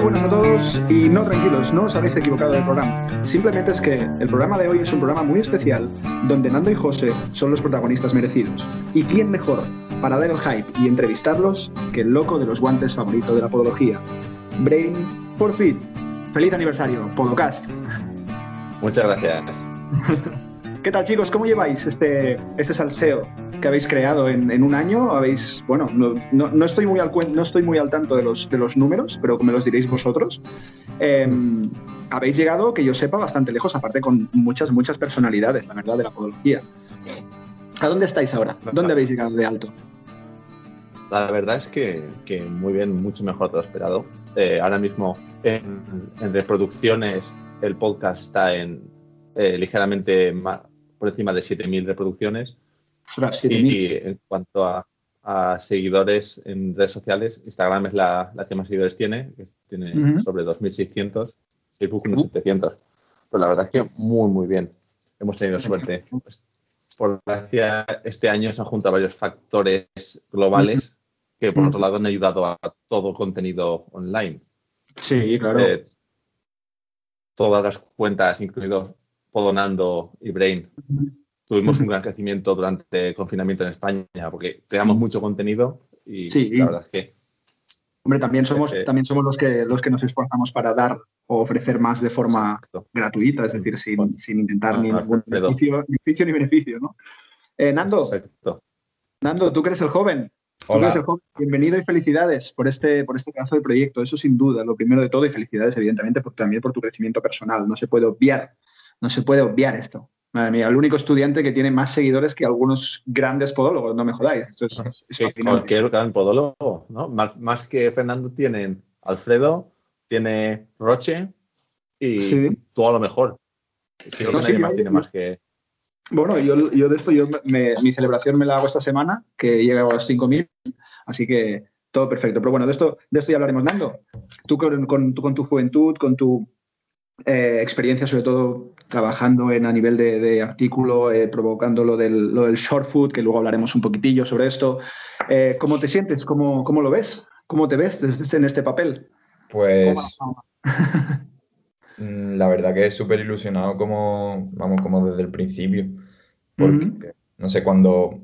Muy buenas a todos y no tranquilos, no os habéis equivocado del programa. Simplemente es que el programa de hoy es un programa muy especial donde Nando y José son los protagonistas merecidos. ¿Y quién mejor para dar el hype y entrevistarlos que el loco de los guantes favorito de la podología? Brain for Fit. Feliz aniversario, Podocast. Muchas gracias. ¿Qué tal chicos? ¿Cómo lleváis este, este salseo que habéis creado en, un año? Habéis, bueno, no, estoy muy al no estoy muy al tanto de los, de los números, pero me los diréis vosotros. Em, habéis llegado, que yo sepa, bastante lejos, aparte con muchas, muchas personalidades, la verdad, de la podología. ¿A dónde estáis ahora? ¿Dónde habéis llegado de alto? La verdad es que, muy bien, mucho mejor de lo esperado. Eh, ahora mismo en, reproducciones el podcast está en eh, ligeramente por encima de 7.000 reproducciones. Y, en cuanto a, seguidores en redes sociales, Instagram es la, que más seguidores tiene, que tiene sobre 2.600, Facebook unos 700. Pues la verdad es que muy, muy bien. Hemos tenido suerte. Pues, por gracia, este año se han juntado varios factores globales que, por otro lado, han ayudado a todo contenido online. Sí, claro. Eh, todas las cuentas, incluido Podonando y Brain, tuvimos un gran crecimiento durante el confinamiento en España porque teníamos mucho contenido y la verdad es que. Hombre, también somos, eh, también somos los, que, los que nos esforzamos para dar o ofrecer más de forma gratuita, es decir, sin, sin intentar ni ningún beneficio, ni beneficio, ¿no? Eh, Nando, Nando, tú que eres el joven, Hola. Bienvenido y felicidades por este, por este caso de proyecto. Eso sin duda, lo primero de todo, y felicidades, evidentemente, también por tu crecimiento personal. No se puede obviar no se puede obviar esto. Madre mía, el único estudiante que tiene más seguidores que algunos grandes podólogos, no me jodáis. Esto es, cualquier gran podólogo, ¿no? Más, que Fernando tienen Alfredo, tiene Roche y tú a lo mejor. Creo que nadie más tiene más que. Bueno, yo, yo de esto, yo mi celebración me la hago esta semana, que llega a los 5.000, así que todo perfecto. Pero bueno, de esto, de esto ya hablaremos, Nando. Tú con, con tu juventud, con tu eh, experiencia, sobre todo trabajando en, a nivel de, artículo, eh, provocando lo del, lo del, short food, que luego hablaremos un poquitillo sobre esto. Eh, ¿Cómo te sientes? ¿Cómo, ¿Cómo, lo ves? ¿Cómo te ves desde, en este papel? Pues mm, la verdad que es súper ilusionado como, vamos, como desde el principio. Porque, no sé, cuando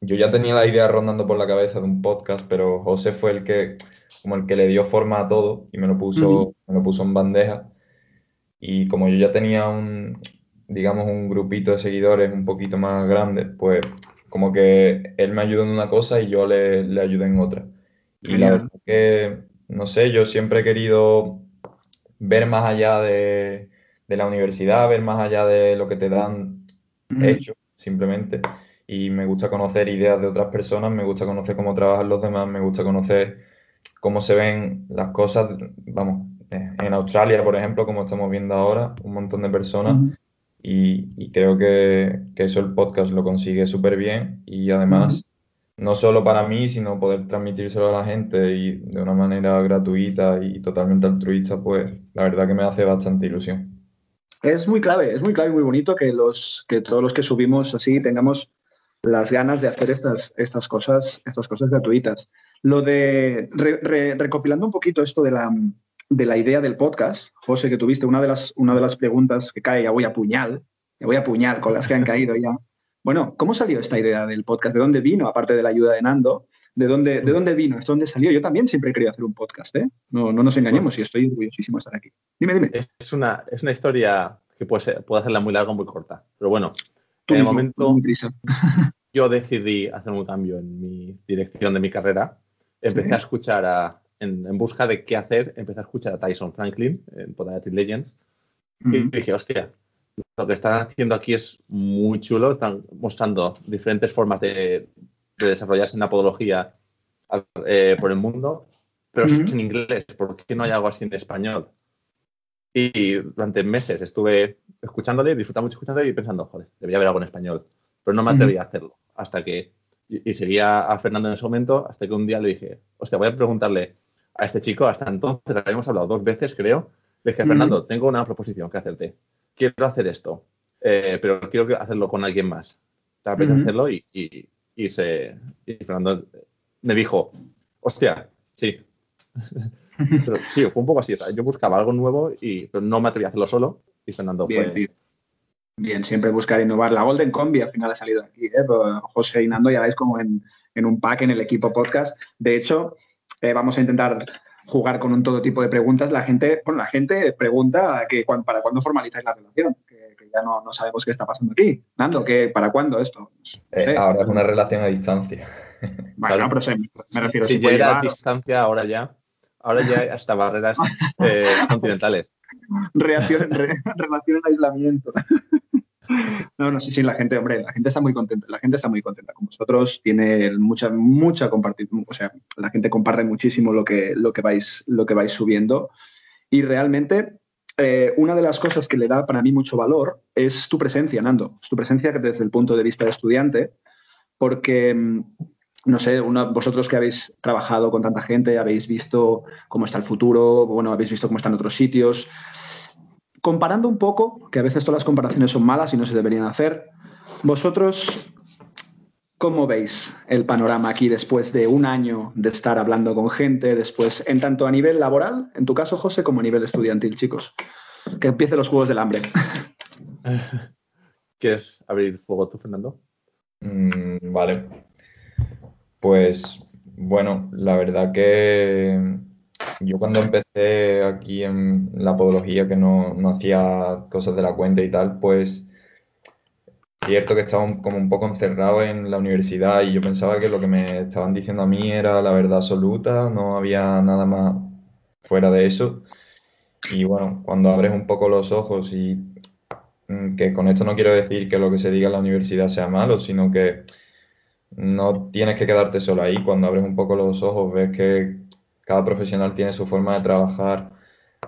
yo ya tenía la idea rondando por la cabeza de un podcast, pero José fue el que, como el que le dio forma a todo y me lo puso, me lo puso en bandeja. Y como yo ya tenía un, digamos, un grupito de seguidores un poquito más grande, pues como que él me ayudó en una cosa y yo le, le ayudé en otra. Y la verdad que, no sé, yo siempre he querido ver más allá de, de la universidad, ver más allá de lo que te dan hecho, simplemente. Y me gusta conocer ideas de otras personas, me gusta conocer cómo trabajan los demás, me gusta conocer cómo se ven las cosas, vamos, en Australia, por ejemplo, como estamos viendo ahora, un montón de personas. y, creo que, eso el podcast lo consigue súper bien. Y además, no solo para mí, sino poder transmitírselo a la gente y de una manera gratuita y totalmente altruista, pues la verdad que me hace bastante ilusión. Es muy clave, es muy clave y muy bonito que, los, que todos los que subimos así tengamos las ganas de hacer estas, estas, cosas, estas cosas gratuitas. Lo de recopilando un poquito esto de la, de la idea del podcast, José, que tuviste una de las, una de las preguntas que cae, ya voy a puñal, ya voy a puñal con las que han caído ya. Bueno, ¿cómo salió esta idea del podcast? ¿De dónde vino, aparte de la ayuda de Nando? ¿De dónde, de dónde vino? ¿Es dónde salió? Yo también siempre he querido hacer un podcast, ¿eh? No, no nos engañemos y estoy orgullosísimo de estar aquí. Dime, dime. Es una, es una historia que puede, puede hacerla muy larga o muy corta. Pero bueno, en el momento yo decidí hacer un cambio en mi dirección de mi carrera. Empecé a escuchar a en, busca de qué hacer, empecé a escuchar a Tyson Franklin en Podiatry Legends y dije, hostia, lo que están haciendo aquí es muy chulo, están mostrando diferentes formas de, desarrollarse en la podología eh, por el mundo, pero es en inglés, ¿por qué no hay algo así en español? Y durante meses estuve escuchándole, disfrutando mucho escuchándole y pensando, joder, debería haber algo en español, pero no me atreví a hacerlo hasta que, y, y, seguía a Fernando en ese momento, hasta que un día le dije, hostia, voy a preguntarle a este chico, hasta entonces habíamos hablado dos veces, creo. Le dije, Fernando, tengo una proposición que hacerte. Quiero hacer esto, eh, pero quiero hacerlo con alguien más. ¿Te apetece hacerlo? Y, y, se, y Fernando me dijo, hostia, sí. sí, fue un poco así. yo buscaba algo nuevo y pero no me atrevía a hacerlo solo y Fernando bien, fue... Bien, siempre buscar innovar. La Golden Combi al final ha salido aquí. ¿eh? José y Nando ya veis como en, un pack en el equipo podcast. De hecho, eh, vamos a intentar jugar con un todo tipo de preguntas. La gente, bueno, la gente pregunta que para cuándo formalizáis la relación, que, ya no, sabemos qué está pasando aquí. Nando, que ¿para cuándo esto? Eh, ahora es una relación a distancia. Bueno, pero me refiero si, ya era a distancia, ahora ya. Ahora ya hay hasta barreras eh, continentales. Reacción, relación en aislamiento. No, no, sí, sí, la gente, hombre, la gente está muy contenta, la gente está muy contenta con vosotros, tiene mucha, mucha compartir, o sea, la gente comparte muchísimo lo que, lo que, vais, lo que vais subiendo. Y realmente eh, una de las cosas que le da para mí mucho valor es tu presencia, Nando, es tu presencia desde el punto de vista de estudiante, porque, mm, no sé, vosotros que habéis trabajado con tanta gente, habéis visto cómo está el futuro, bueno, habéis visto cómo están otros sitios, comparando un poco, que a veces todas las comparaciones son malas y no se deberían hacer, vosotros, ¿cómo veis el panorama aquí después de un año de estar hablando con gente, después, en tanto a nivel laboral, en tu caso, José, como a nivel estudiantil, chicos? Que empiece los Juegos del Hambre. ¿Quieres abrir fuego tú, Fernando? Mm, vale. Pues bueno, la verdad que yo cuando empecé aquí en la podología, que no, hacía cosas de la cuenta y tal, pues cierto que estaba como un poco encerrado en la universidad y yo pensaba que lo que me estaban diciendo a mí era la verdad absoluta, no había nada más fuera de eso. Y bueno, cuando abres un poco los ojos y mm, que con esto no quiero decir que lo que se diga en la universidad sea malo, sino que no tienes que quedarte solo ahí. Cuando abres un poco los ojos ves que cada profesional tiene su forma de trabajar,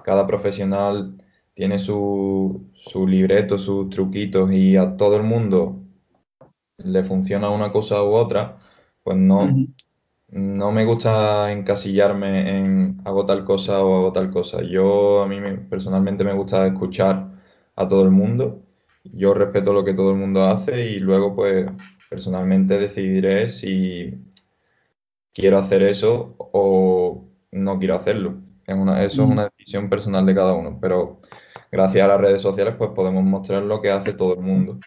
cada profesional tiene su, libreto, sus truquitos y a todo el mundo le funciona una cosa u otra, pues no, no me gusta encasillarme en hago tal cosa o hago tal cosa. Yo a mí personalmente me gusta escuchar a todo el mundo. Yo respeto lo que todo el mundo hace y luego pues personalmente decidiré si quiero hacer eso o no quiero hacerlo. una, eso es mm. una decisión personal de cada uno, pero gracias a las redes sociales pues podemos mostrar lo que hace todo el mundo.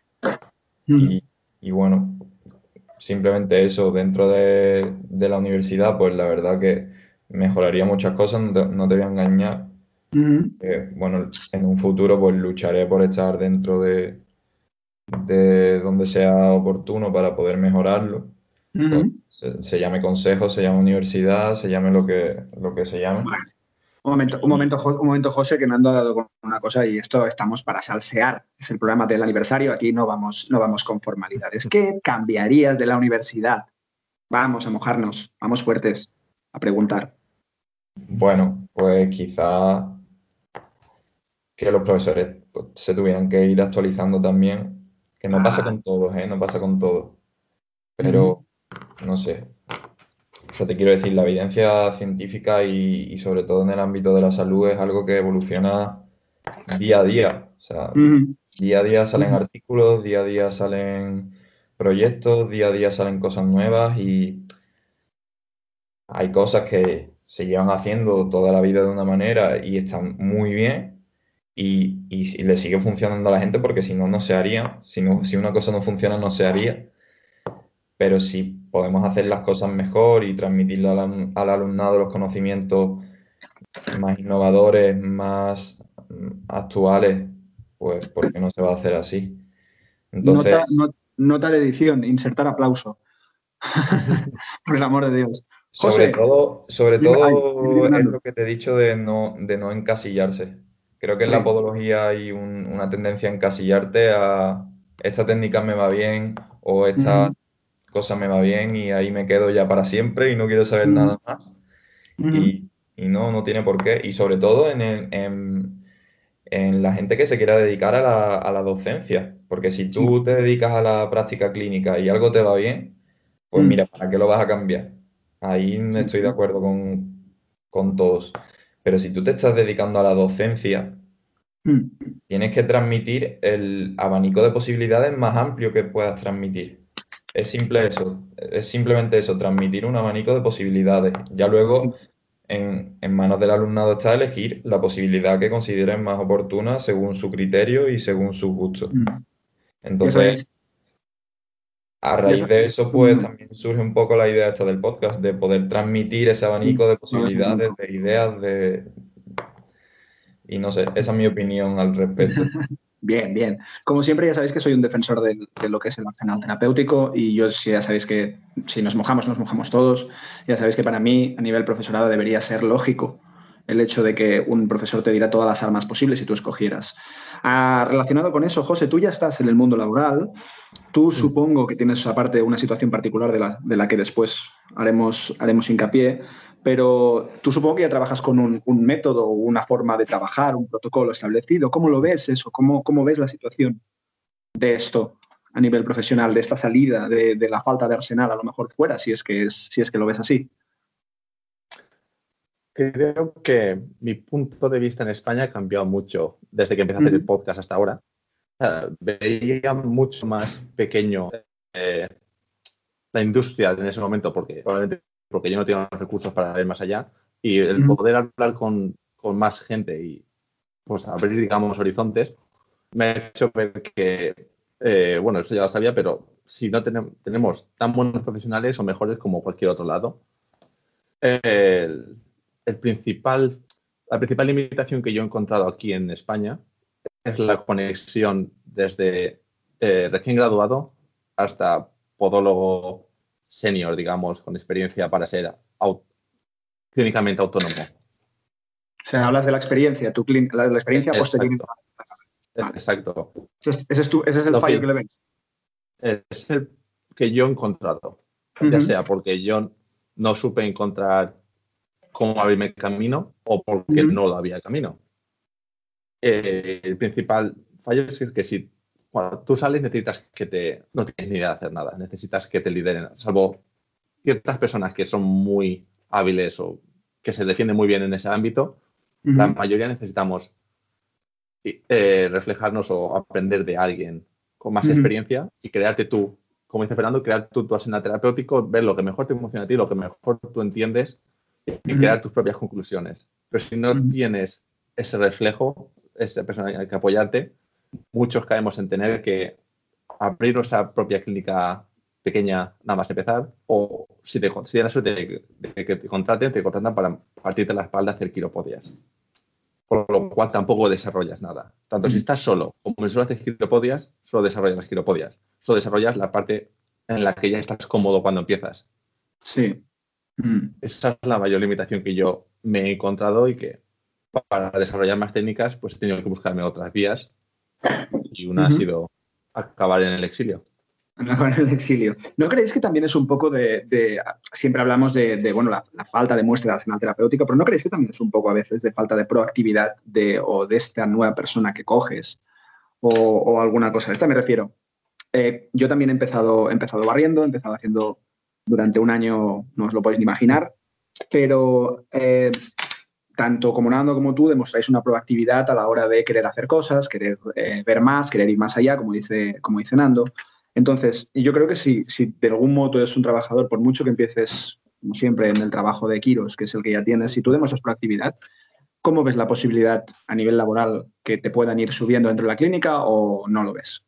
Mm. Y, bueno, simplemente eso, dentro de, la universidad, pues la verdad que mejoraría muchas cosas, no te, voy a engañar. Mm. bueno, en un futuro pues lucharé por estar dentro de, de donde sea oportuno para poder mejorarlo se, llame consejo, se llame universidad, se llame lo que, lo que se llame. Un momento, un momento, un momento, José, que me han dado con una cosa y esto estamos para salsear. Es el programa del aniversario. Aquí no vamos, no vamos con formalidades. ¿Qué cambiarías de la universidad? Vamos a mojarnos, vamos fuertes a preguntar. Bueno, pues quizá que los profesores pues, se tuvieran que ir actualizando también, que no pasa ah. con todos, ¿eh? No pasa con todos. Pero no sé. O sea, te quiero decir, la evidencia científica y, sobre todo en el ámbito de la salud es algo que evoluciona día a día. O sea, día a día salen artículos, día a día salen proyectos, día a día salen cosas nuevas y hay cosas que se llevan haciendo toda la vida de una manera y están muy bien y, y, le sigue funcionando a la gente porque si no, no se haría. Si, si una cosa no funciona, no se haría pero si podemos hacer las cosas mejor y transmitirle al, alumnado los conocimientos más innovadores, más actuales, pues porque no se va a hacer así. Entonces, nota, de edición, insertar aplauso. Por el amor de Dios. Sobre todo, sobre todo es lo que te he dicho de no, de no encasillarse. Creo que en la podología hay una tendencia a encasillarte a esta técnica me va bien o esta cosa me va bien y ahí me quedo ya para siempre y no quiero saber nada más. y, no, no tiene por qué. Y sobre todo en, en, la gente que se quiera dedicar a la, a la docencia. Porque si tú te dedicas a la práctica clínica y algo te va bien, pues mm. mira, ¿para qué lo vas a cambiar? Ahí estoy de acuerdo con, con todos. Pero si tú te estás dedicando a la docencia, mm. tienes que transmitir el abanico de posibilidades más amplio que puedas transmitir. Es simple eso, es simplemente eso, transmitir un abanico de posibilidades. Ya luego en, manos del alumnado está elegir la posibilidad que consideren más oportuna según su criterio y según sus gustos. Mm. Entonces, a raíz de eso, pues también surge un poco la idea esta del podcast, de poder transmitir ese abanico de posibilidades, de ideas, de... Y no sé, esa es mi opinión al respecto. Bien, bien. Como siempre, ya sabéis que soy un defensor de, lo que es el arsenal terapéutico y yo ya sabéis que si nos mojamos, nos mojamos todos. Ya sabéis que para mí, a nivel profesorado, debería ser lógico el hecho de que un profesor te diera todas las armas posibles si tú escogieras. Ah, relacionado con eso, José, tú ya estás en el mundo laboral. Tú supongo que tienes aparte una situación particular de la, de la que después haremos, haremos hincapié, pero tú supongo que ya trabajas con un, método, una forma de trabajar, un protocolo establecido. ¿Cómo lo ves eso? ¿Cómo, cómo ves la situación de esto a nivel profesional, de esta salida, de, la falta de arsenal a lo mejor fuera, si es que, es, si es que lo ves así? Creo que mi punto de vista en España ha cambiado mucho desde que empecé a hacer el podcast hasta ahora. veía mucho más pequeño eh, la industria en ese momento, porque probablemente porque yo no tengo los recursos para ir más allá. Y el poder hablar con, más gente y pues abrir, digamos, horizontes, me ha hecho ver que, eh, bueno, eso ya lo sabía, pero si no tenemos, tenemos tan buenos profesionales o mejores como cualquier otro lado, el, principal, la principal limitación que yo he encontrado aquí en España es la conexión desde eh, recién graduado hasta podólogo senior, digamos, con experiencia para ser clínicamente autónomo. O sea, hablas de la experiencia, tu la, la experiencia posterior. Exacto. Ese, es, ese es el fallo que le ves. Es el que yo he encontrado. Ya sea porque yo no supe encontrar cómo abrirme camino o porque no lo había camino. Eh, el principal fallo es que si cuando tú sales necesitas que te, no tienes ni idea de hacer nada, necesitas que te lideren, salvo ciertas personas que son muy hábiles o que se defienden muy bien en ese ámbito, la mayoría necesitamos eh, reflejarnos o aprender de alguien con más experiencia y crearte tú, como dice Fernando, crear tú tu arsenal terapéutico, ver lo que mejor te funciona a ti, lo que mejor tú entiendes y crear tus propias conclusiones. Pero si no tienes ese reflejo, esa persona que apoyarte, muchos caemos en tener que abrir nuestra propia clínica pequeña nada más empezar, o si te si la suerte de, que te contraten, te contratan para partirte la espalda hacer quiropodias. Por lo cual tampoco desarrollas nada. Tanto si estás solo como si solo haces quiropodias, solo desarrollas las quiropodias. Solo desarrollas la parte en la que ya estás cómodo cuando empiezas. Sí. Mm. Esa es la mayor limitación que yo me he encontrado y que para desarrollar más técnicas, pues he tenido que buscarme otras vías y una ha sido acabar en el exilio. Acabar en el exilio. ¿No creéis que también es un poco de, siempre hablamos de, bueno, la, falta de muestra de arsenal terapéutico, pero no creéis que también es un poco a veces de falta de proactividad de, o de esta nueva persona que coges o, alguna cosa? A esta me refiero. Eh, yo también he empezado, he empezado barriendo, he empezado haciendo durante un año, no os lo podéis ni imaginar, pero eh, tanto como Nando como tú demostráis una proactividad a la hora de querer hacer cosas, querer eh, ver más, querer ir más allá, como dice, como Nando. Entonces, yo creo que si, si de algún modo eres un trabajador, por mucho que empieces, como siempre, en el trabajo de Kiros, que es el que ya tienes, si tú demuestras proactividad, ¿cómo ves la posibilidad a nivel laboral que te puedan ir subiendo dentro de la clínica o no lo ves?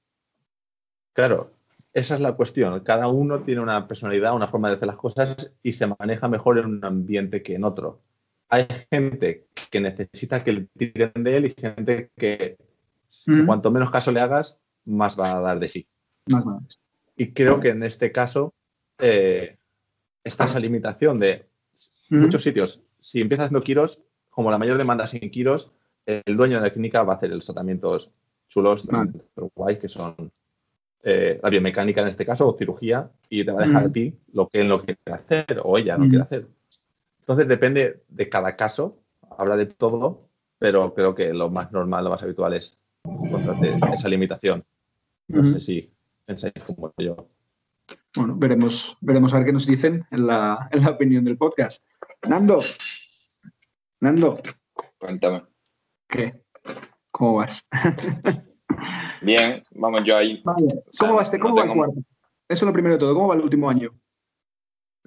Claro, esa es la cuestión. Cada uno tiene una personalidad, una forma de hacer las cosas y se maneja mejor en un ambiente que en otro hay gente que necesita que le tiren de él y gente que cuanto menos caso le hagas, más va a dar de sí. Y creo que en este caso eh, está esa limitación de muchos sitios. Si empiezas haciendo kiros, como la mayor demanda sin kiros, el dueño de la clínica va a hacer los tratamientos chulos, guay, que son eh, la biomecánica en este caso, o cirugía, y te va a dejar a ti lo que él no quiere hacer o ella no quiere hacer. Entonces depende de cada caso, habla de todo, pero creo que lo más normal, lo más habitual es encontrarte esa limitación. No sé si pensáis como yo. Bueno, veremos, veremos a ver qué nos dicen en la, en la opinión del podcast. Nando, Nando. Cuéntame. ¿Qué? ¿Cómo vas? Bien, vamos yo ahí. ¿Cómo, va, este, cómo va el cuarto? Eso es lo primero de todo. ¿Cómo va el último año?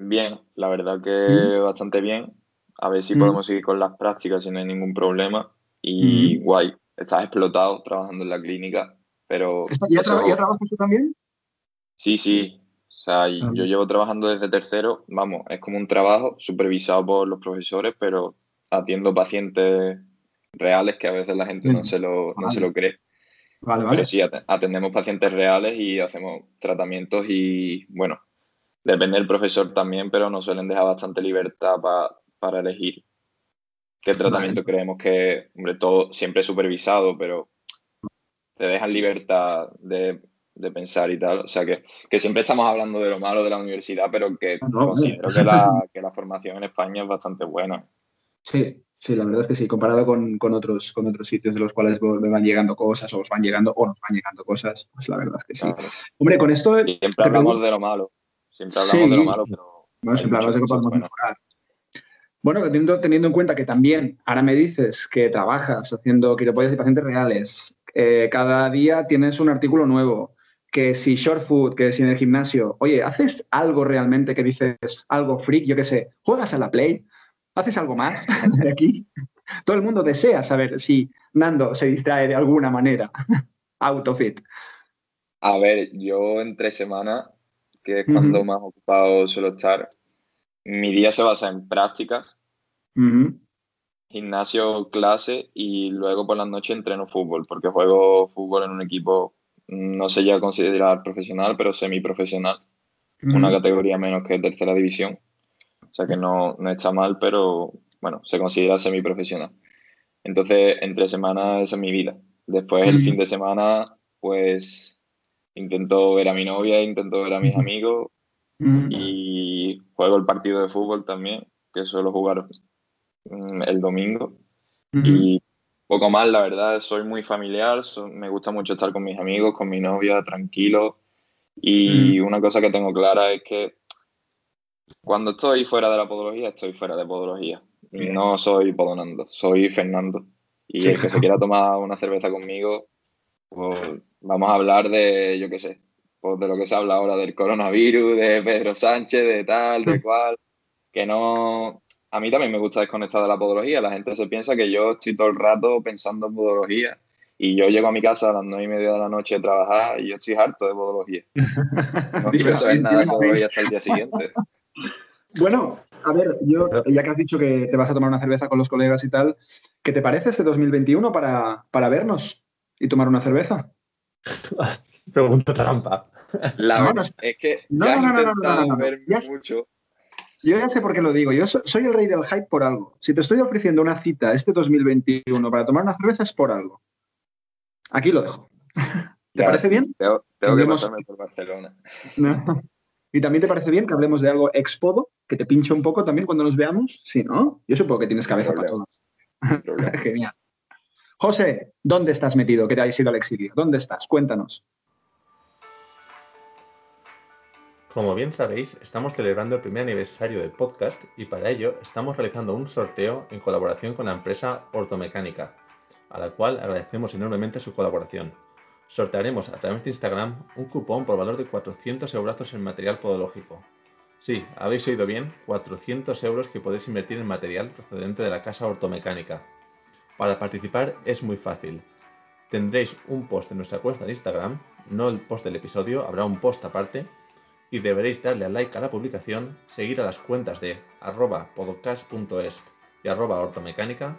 Bien, la verdad que bastante bien. a ver si podemos seguir con las prácticas sin ningún problema. Y guay, estás explotado trabajando en la clínica, pero... ¿Ya, trabajas tú también? Sí, sí. O sea, ah. yo llevo trabajando desde tercero, vamos, es como un trabajo supervisado por los profesores, pero atiendo pacientes reales que a veces la gente no, se lo, no se lo cree. Vale, vale. Pero sí, atendemos pacientes reales y hacemos tratamientos y, bueno, depende del profesor también, pero nos suelen dejar bastante libertad para elegir qué tratamiento creemos que, hombre, todo siempre supervisado, pero te dejan libertad de, pensar y tal. O sea, que, siempre estamos hablando de lo malo de la universidad, pero que considero que la, que la formación en España es bastante buena. Sí, Sí, la verdad es que sí, comparado con, otros, con otros sitios de los cuales me van llegando cosas o os van llegando o nos van llegando cosas, pues la verdad es que sí. Hombre, con esto... Siempre hablamos de lo malo, siempre hablamos de lo malo, pero... Bueno, siempre hablamos de que podemos mejorar. Bueno, teniendo, teniendo en cuenta que también ahora me dices que trabajas haciendo quiropodias y pacientes reales, eh, cada día tienes un artículo nuevo, que si short food, que si en el gimnasio, oye, ¿haces algo realmente que dices algo freak? Yo qué sé, ¿juegas a la Play? ¿Haces algo más de aquí? Todo el mundo desea saber si Nando se distrae de alguna manera. Autofit. A ver, yo entre semana, que es cuando más ocupado suelo estar, mi día se basa en prácticas, gimnasio, clase y luego por la noche entreno fútbol, porque juego fútbol en un equipo, no sé ya considerar profesional, pero semiprofesional, una categoría menos que tercera división. O sea que no, no está mal, pero bueno, se considera semiprofesional. Entonces, entre semana esa es mi vida. Después, el fin de semana, pues intento ver a mi novia, intento ver a mis amigos y juego el partido de fútbol también, que suelo jugar mm, el domingo. Y poco más, la verdad, soy muy familiar, me gusta mucho estar con mis amigos, con mi novia, tranquilo. Y una cosa que tengo clara es que cuando estoy fuera de la podología, estoy fuera de podología. No soy Podonando, soy Fernando. Y el que se quiera tomar una cerveza conmigo, pues vamos a hablar de, yo qué sé, pues de lo que se habla ahora del coronavirus, de Pedro Sánchez, de tal, de cual. Que no. A mí también me gusta desconectar de la podología. La gente se piensa que yo estoy todo el rato pensando en podología. Y yo llego a mi casa a las nueve y media de la noche a trabajar y yo estoy harto de podología. No quiero saber nada de podología hasta el día siguiente. Bueno, a ver, yo, ya que has dicho que te vas a tomar una cerveza con los colegas y tal, ¿qué te parece este 2021 para, para vernos y tomar una cerveza? Pregunta trampa. La no, es que no, ya no, no, no, no, ver mucho. Yo ya sé por qué lo digo. Yo soy el rey del hype por algo. Si te estoy ofreciendo una cita este 2021 para tomar una cerveza es por algo. Aquí lo dejo. ¿Te parece bien? Tengo, que pasarme por Barcelona. No. ¿Y también te parece bien que hablemos de algo expodo, que te pinche un poco también cuando nos veamos? Sí, ¿no? Yo supongo que tienes cabeza para todas. Genial. José, ¿dónde estás metido? Que te hayas ido al exilio. ¿Dónde estás? Cuéntanos. Como bien sabéis, estamos celebrando el primer aniversario del podcast y para ello estamos realizando un sorteo en colaboración con la empresa Ortomecánica, a la cual agradecemos enormemente su colaboración sortearemos a través de Instagram un cupón por valor de 400 euros en material podológico. Sí, habéis oído bien, 400 euros que podéis invertir en material procedente de la casa ortomecánica. Para participar es muy fácil. Tendréis un post en nuestra cuenta de Instagram, no el post del episodio, habrá un post aparte, y deberéis darle a like a la publicación, seguir a las cuentas de arroba podcast.es y arroba ortomecánica,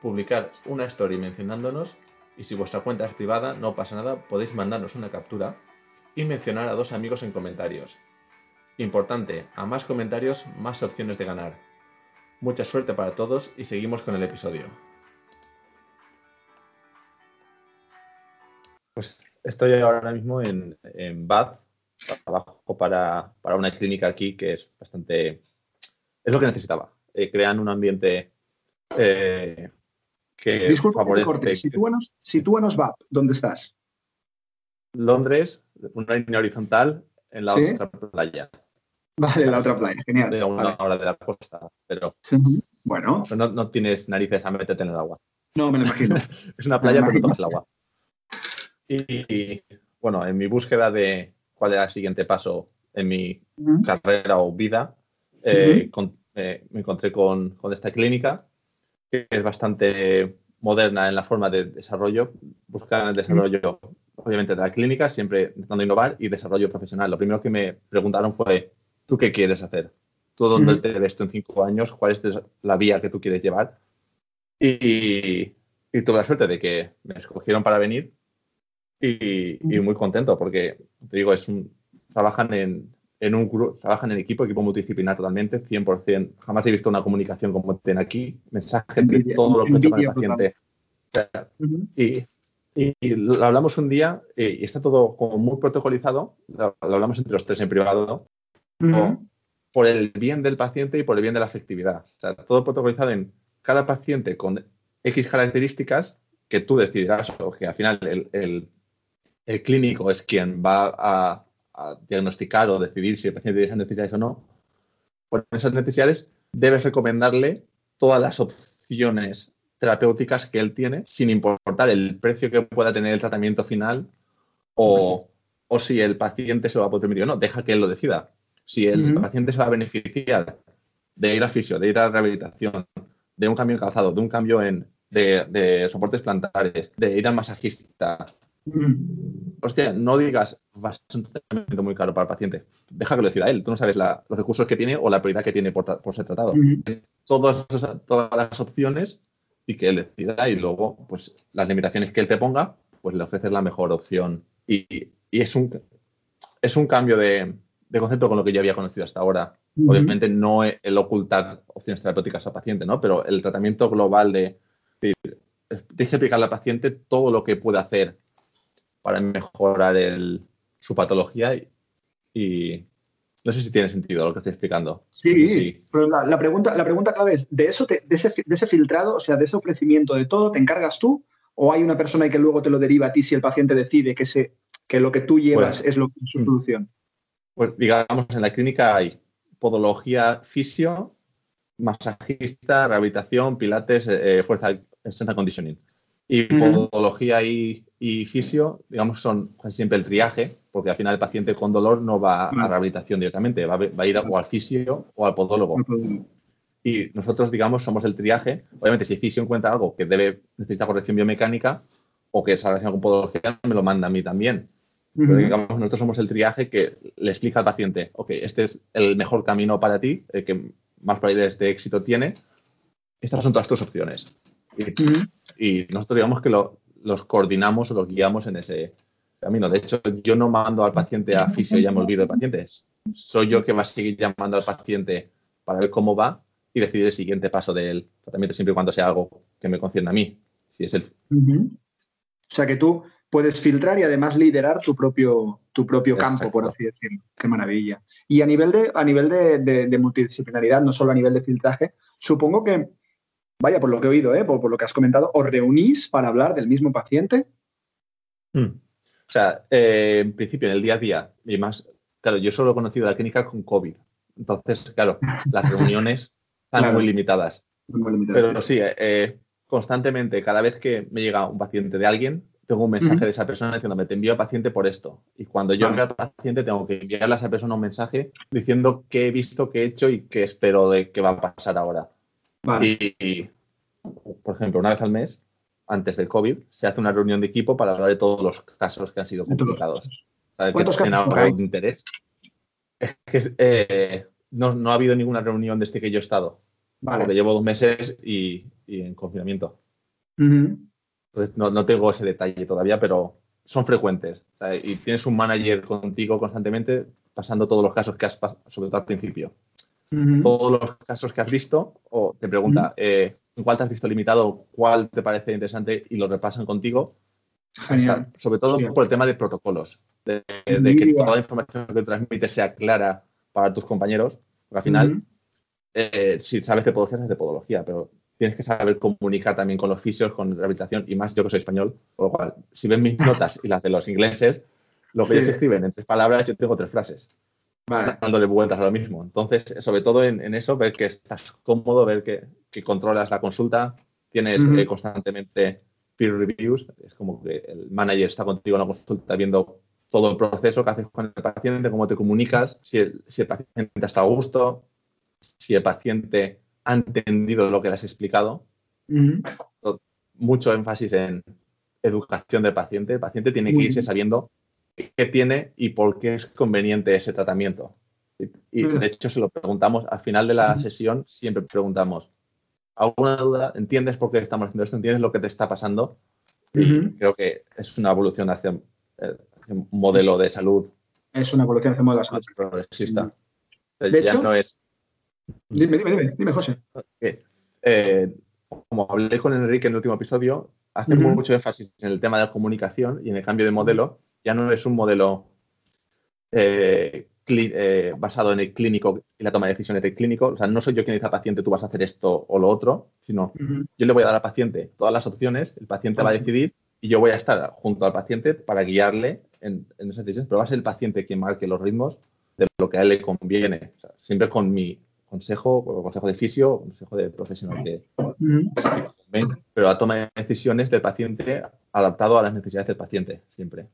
publicar una story mencionándonos y si vuestra cuenta es privada, no pasa nada, podéis mandarnos una captura y mencionar a dos amigos en comentarios. Importante, a más comentarios, más opciones de ganar. Mucha suerte para todos y seguimos con el episodio. Pues estoy ahora mismo en, en Bath, trabajo para, una clínica aquí que es bastante... es lo que necesitaba. Eh, crean un ambiente eh, Disculpa favorece... corte. Sitúanos, sitúanos VAP, ¿dónde estás? Londres, una línea horizontal en la otra playa. Vale, en la otra playa, genial. De una hora de la costa, pero. Bueno. No, tienes narices a meterte en el agua. No, me lo imagino. es una playa, pero tomas el agua. Y, bueno, en mi búsqueda de cuál era el siguiente paso en mi carrera o vida, eh, me, encontré con, esta clínica, que es bastante moderna en la forma de desarrollo. Buscan el desarrollo, obviamente, de la clínica, siempre intentando innovar y desarrollo profesional. Lo primero que me preguntaron fue, ¿tú qué quieres hacer? ¿Tú dónde te ves tú en cinco años? ¿Cuál es la vía que tú quieres llevar? Y, tuve la suerte de que me escogieron para venir y, muy contento porque, te digo, es un, trabajan en, en un trabajan en equipo, equipo multidisciplinar totalmente, 100%. Jamás he visto una comunicación como tienen aquí, mensaje de todo lo que he con el paciente. y, y, lo hablamos un día y está todo como muy protocolizado, lo, hablamos entre los tres en privado, por el bien del paciente y por el bien de la efectividad. O sea, todo protocolizado en cada paciente con X características que tú decidirás, o que al final el, el clínico es quien va a a diagnosticar o decidir si el paciente tiene esas necesidades o no, por esas necesidades debes recomendarle todas las opciones terapéuticas que él tiene, sin importar el precio que pueda tener el tratamiento final o, si el paciente se lo va a poder permitir o no. Deja que él lo decida. Si el paciente se va a beneficiar de ir a fisio, de ir a rehabilitación, de un cambio en calzado, de un cambio en, de, de soportes plantares, de ir al masajista, Hostia, no digas, va a ser un tratamiento muy caro para el paciente. Deja que lo decida él. Tú no sabes los recursos que tiene o la prioridad que tiene por, ser tratado. todas, las opciones y que él decida y luego, pues, las limitaciones que él te ponga, pues le ofreces la mejor opción. Y, es, un, es un cambio de, concepto con lo que yo había conocido hasta ahora. Obviamente no el ocultar opciones terapéuticas al paciente, ¿no? Pero el tratamiento global de, de tienes que explicarle al paciente todo lo que puede hacer para mejorar su patología y, no sé si tiene sentido lo que estoy explicando. Sí, pero la, pregunta, la pregunta clave es, ¿de, eso de, ese, filtrado, o sea, de ese ofrecimiento de todo, ¿te encargas tú o hay una persona que luego te lo deriva a ti si el paciente decide que, se, que lo que tú llevas pues, es lo, su mm. solución? Pues digamos, en la clínica hay podología fisio, masajista, rehabilitación, pilates, eh, fuerza, extensa conditioning. Y podología y, fisio, digamos, son siempre el triaje, porque al final el paciente con dolor no va a rehabilitación directamente, va, a ir o al fisio o al podólogo. Y nosotros, digamos, somos el triaje. Obviamente, si el fisio encuentra algo que debe necesita corrección biomecánica o que se relaciona con podología, me lo manda a mí también. Pero digamos, nosotros somos el triaje que le explica al paciente, ok, este es el mejor camino para ti, el que más probabilidades de éxito tiene. Estas son todas tus opciones. Y, nosotros digamos que los coordinamos o los guiamos en ese camino. De hecho, yo no mando al paciente a fisio y ya me olvido de pacientes. Soy yo que va a seguir llamando al paciente para ver cómo va y decidir el siguiente paso del tratamiento, siempre y cuando sea algo que me concierne a mí. Si es el... O sea que tú puedes filtrar y además liderar tu propio, tu propio campo, por así decirlo. Qué maravilla. Y a nivel, de, a nivel de, multidisciplinaridad, no solo a nivel de filtraje, supongo que vaya, por lo que he oído, ¿eh? por, lo que has comentado, ¿os reunís para hablar del mismo paciente? Hmm. O sea, eh, en principio, en el día a día, y más, claro, yo solo he conocido la clínica con COVID. Entonces, claro, las reuniones están muy limitadas. Pero sí, eh, constantemente, cada vez que me llega un paciente de alguien, tengo un mensaje de esa persona diciéndome, te envío al paciente por esto. Y cuando yo envío al paciente, tengo que enviarle a esa persona un mensaje diciendo qué he visto, qué he hecho y qué espero de qué va a pasar ahora. Y, por ejemplo, una vez al mes, antes del COVID, se hace una reunión de equipo para hablar de todos los casos que han sido publicados. ¿Cuántos casos hay? de interés. Es que eh, no, ha habido ninguna reunión desde que yo he estado. Vale. Porque llevo dos meses y, en confinamiento. Entonces no, tengo ese detalle todavía, pero son frecuentes. y tienes un manager contigo constantemente pasando todos los casos que has pasado, sobre todo al principio todos los casos que has visto o te pregunta eh, cuál te has visto limitado, cuál te parece interesante y lo repasan contigo. Genial. Sobre todo por el tema de protocolos, de, que toda la información que transmites sea clara para tus compañeros. Porque al final, eh, si sabes de podología, sabes de podología, pero tienes que saber comunicar también con los fisios, con rehabilitación y más yo que soy español. Por lo cual, si ven mis notas y las de los ingleses, lo que ellos escriben en tres palabras, yo tengo tres frases dándole vueltas a lo mismo. Entonces, sobre todo en, eso, ver que estás cómodo, ver que, controlas la consulta, tienes eh, constantemente peer reviews, es como que el manager está contigo en la consulta viendo todo el proceso que haces con el paciente, cómo te comunicas, si el, paciente está a gusto, si el paciente ha entendido lo que le has explicado. Mucho énfasis en educación del paciente. El paciente tiene que irse sabiendo qué tiene y por qué es conveniente ese tratamiento. Y, de hecho, se lo preguntamos al final de la sesión, siempre preguntamos, ¿alguna duda? ¿Entiendes por qué estamos haciendo esto? ¿Entiendes lo que te está pasando? Y creo que es una evolución hacia, eh, un modelo de salud. Es una evolución hacia un modelo de salud. Progresista. De ya no es. Dime, dime, dime, dime José. Eh, como hablé con Enrique en el último episodio, hacemos mucho énfasis en el tema de la comunicación y en el cambio de modelo. Ya no es un modelo eh, eh, basado en el clínico y la toma de decisiones del clínico. O sea, no soy yo quien dice al paciente tú vas a hacer esto o lo otro, sino yo le voy a dar al paciente todas las opciones, el paciente va a decidir y yo voy a estar junto al paciente para guiarle en, esas decisiones, pero va a ser el paciente quien marque los ritmos de lo que a él le conviene. siempre con mi consejo, consejo de fisio, consejo de profesional de, pero la toma de decisiones del paciente adaptado a las necesidades del paciente, siempre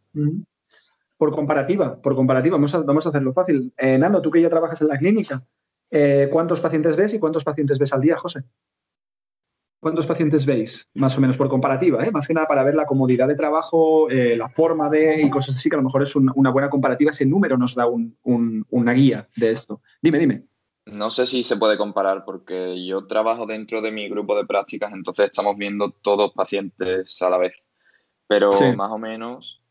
por comparativa, por comparativa, vamos a, vamos a hacerlo fácil. Eh, Nando, tú que ya trabajas en la clínica, eh, ¿cuántos pacientes ves y cuántos pacientes ves al día, José? ¿Cuántos pacientes veis? Más o menos por comparativa, ¿eh? más que nada para ver la comodidad de trabajo, eh, la forma de y cosas así, que a lo mejor es una buena comparativa. Ese número nos da una guía de esto. Dime, dime. No sé si se puede comparar porque yo trabajo dentro de mi grupo de prácticas, entonces estamos viendo todos pacientes a la vez. Pero más o menos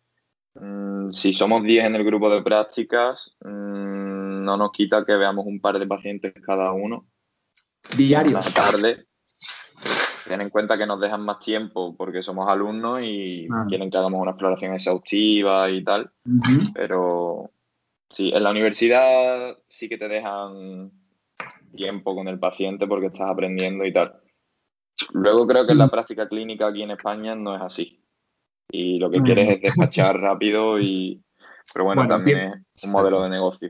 Mm, si somos 10 en el grupo de prácticas, mm, no nos quita que veamos un par de pacientes cada uno. Diarios. tarde. Ten en cuenta que nos dejan más tiempo porque somos alumnos y ah. quieren que hagamos una exploración exhaustiva y tal. Pero sí, en la universidad sí que te dejan tiempo con el paciente porque estás aprendiendo y tal. Luego creo que en la práctica clínica aquí en España no es así y lo que mm. quieres es despachar rápido y... Pero bueno, también es un modelo de negocio.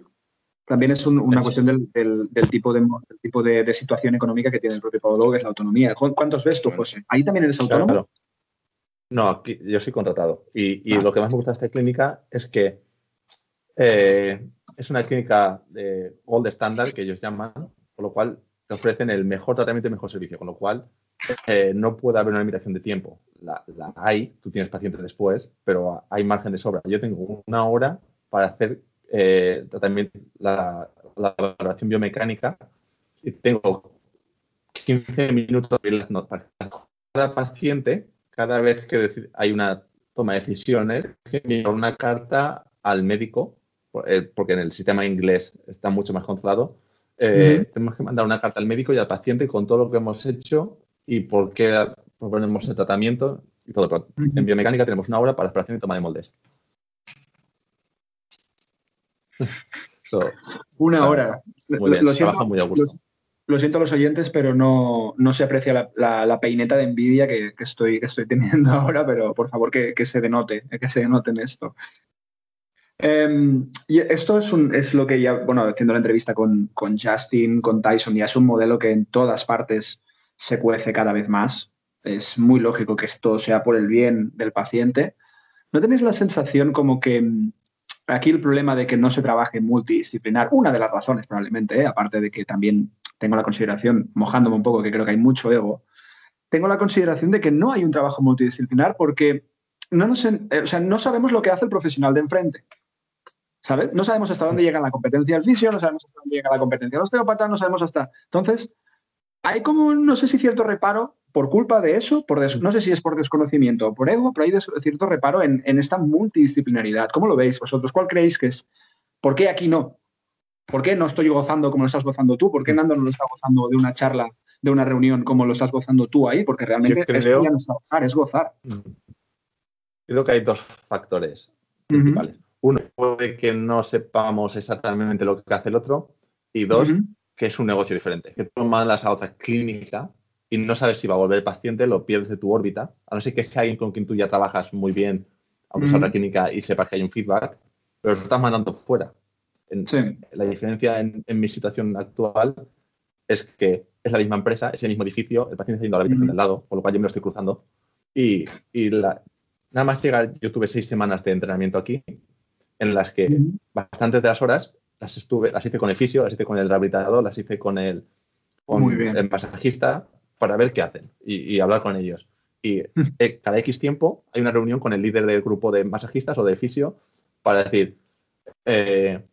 También es una cuestión del, del, tipo, de, tipo de, situación económica que tiene el propio Pablo, que es la autonomía. ¿Cuántos ves tú, José? ¿Ahí también eres autónomo? No, aquí, yo soy contratado. Y, y ah. lo que más me gusta de esta clínica es que eh, es una clínica de gold standard, que ellos llaman, por lo cual te ofrecen el mejor tratamiento y el mejor servicio, con lo cual eh, no puede haber una limitación de tiempo. La, hay, tú tienes pacientes después, pero hay margen de sobra. Yo tengo una hora para hacer eh, tratamiento, la, la valoración biomecánica y tengo 15 minutos para cada paciente, cada vez que hay una toma de decisiones, una carta al médico, eh, porque en el sistema inglés está mucho más controlado. Tenemos que mandar una carta al médico y al paciente con todo lo que hemos hecho y por qué proponemos el tratamiento y todo. en biomecánica tenemos una hora para exploración y toma de moldes. una hora. Muy bien, lo, siento, muy a gusto. Lo, siento a los oyentes, pero no, se aprecia la, peineta de envidia que, estoy, estoy teniendo ahora, pero por favor que, se denote, que se denote en esto. Em, y esto es, un, es, lo que ya, bueno, haciendo la entrevista con, con Justin, con Tyson, ya es un modelo que en todas partes se cuece cada vez más. Es muy lógico que esto sea por el bien del paciente. ¿No tenéis la sensación como que mm, aquí el problema de que no se trabaje multidisciplinar, una de las razones probablemente, ¿eh? aparte de que también tengo la consideración, mojándome un poco, que creo que hay mucho ego, tengo la consideración de que no hay un trabajo multidisciplinar porque no, nos, eh, no sabemos lo que hace el profesional de enfrente. ¿Sabes? No sabemos hasta dónde llega la competencia del fisio, no sabemos hasta dónde llega la competencia del osteópata, no sabemos hasta... Entonces, hay como, no sé si cierto reparo por culpa de eso, por no sé si es por desconocimiento o por ego, pero hay cierto reparo en, esta multidisciplinaridad. ¿Cómo lo veis vosotros? ¿Cuál creéis que es? ¿Por qué aquí no? ¿Por qué no estoy gozando como lo estás gozando tú? ¿Por qué Nando no lo está gozando de una charla, de una reunión como lo estás gozando tú ahí? Porque realmente es, gozar, es gozar. Mm. Creo que hay dos factores principales. Uno, puede que no sepamos exactamente lo que hace el otro. Y dos, que es un negocio diferente, que tú mandas a otra clínica y no sabes si va a volver el paciente, lo pierdes de tu órbita, a no ser que sea alguien con quien tú ya trabajas muy bien, aunque sea otra clínica y sepas que hay un feedback, pero lo estás mandando fuera. La diferencia en, mi situación actual es que es la misma empresa, es el mismo edificio, el paciente está yendo a la habitación del lado, por lo cual yo me lo estoy cruzando. Y, nada más llegar, yo tuve seis semanas de entrenamiento aquí, en las que bastantes de las horas las, estuve, las hice con el fisio, las hice con el rehabilitador, las hice con el, con el masajista para ver qué hacen y, hablar con ellos. Y eh, cada X tiempo hay una reunión con el líder del grupo de masajistas o de fisio para decir eh,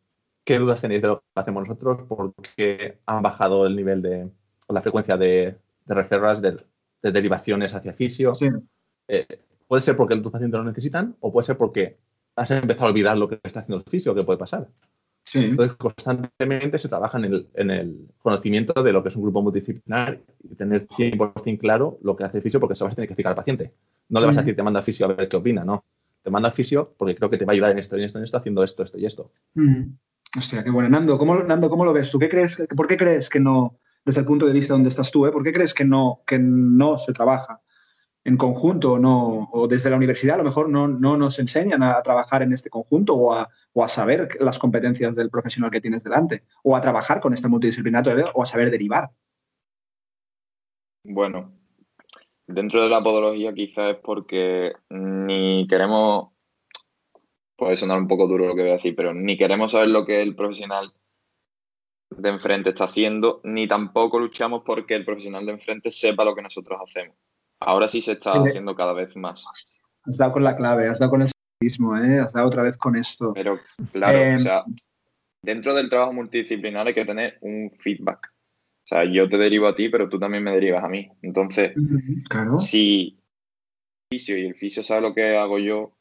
qué dudas tenéis de lo que hacemos nosotros, por qué han bajado el nivel de la frecuencia de, de referras, de, derivaciones hacia fisio. Eh, puede ser porque tus pacientes lo necesitan o puede ser porque has empezado a olvidar lo que está haciendo el fisio, que puede pasar. Entonces, constantemente se trabaja en el, conocimiento de lo que es un grupo multidisciplinar y tener 100% claro lo que hace el fisio porque eso vas a tener que explicar al paciente. No le vas a decir, te manda al fisio a ver qué opina, no. Te manda al fisio porque creo que te va a ayudar en esto, en esto, en esto, haciendo esto, esto y esto. Hostia, qué bueno. Nando, ¿cómo, Nando, ¿cómo lo ves tú? ¿Qué crees, ¿Por qué crees que no, desde el punto de vista donde estás tú, ¿eh? por qué crees que no, que no se trabaja en conjunto no, o desde la universidad a lo mejor no, no nos enseñan a, trabajar en este conjunto o a, o a, saber las competencias del profesional que tienes delante o a trabajar con este multidisciplinario o a saber derivar. Bueno, dentro de la podología quizás es porque ni queremos, puede sonar un poco duro lo que voy a decir, pero ni queremos saber lo que el profesional de enfrente está haciendo, ni tampoco luchamos porque el profesional de enfrente sepa lo que nosotros hacemos. Ahora sí se está haciendo cada vez más. Has dado con la clave, has dado con el mismo, ¿eh? has dado otra vez con esto. Pero claro, o em, sea, dentro del trabajo multidisciplinar hay que tener un feedback. O sea, yo te derivo a ti, pero tú también me derivas a mí. Entonces, si el fisio y el fisio sabe lo que hago yo,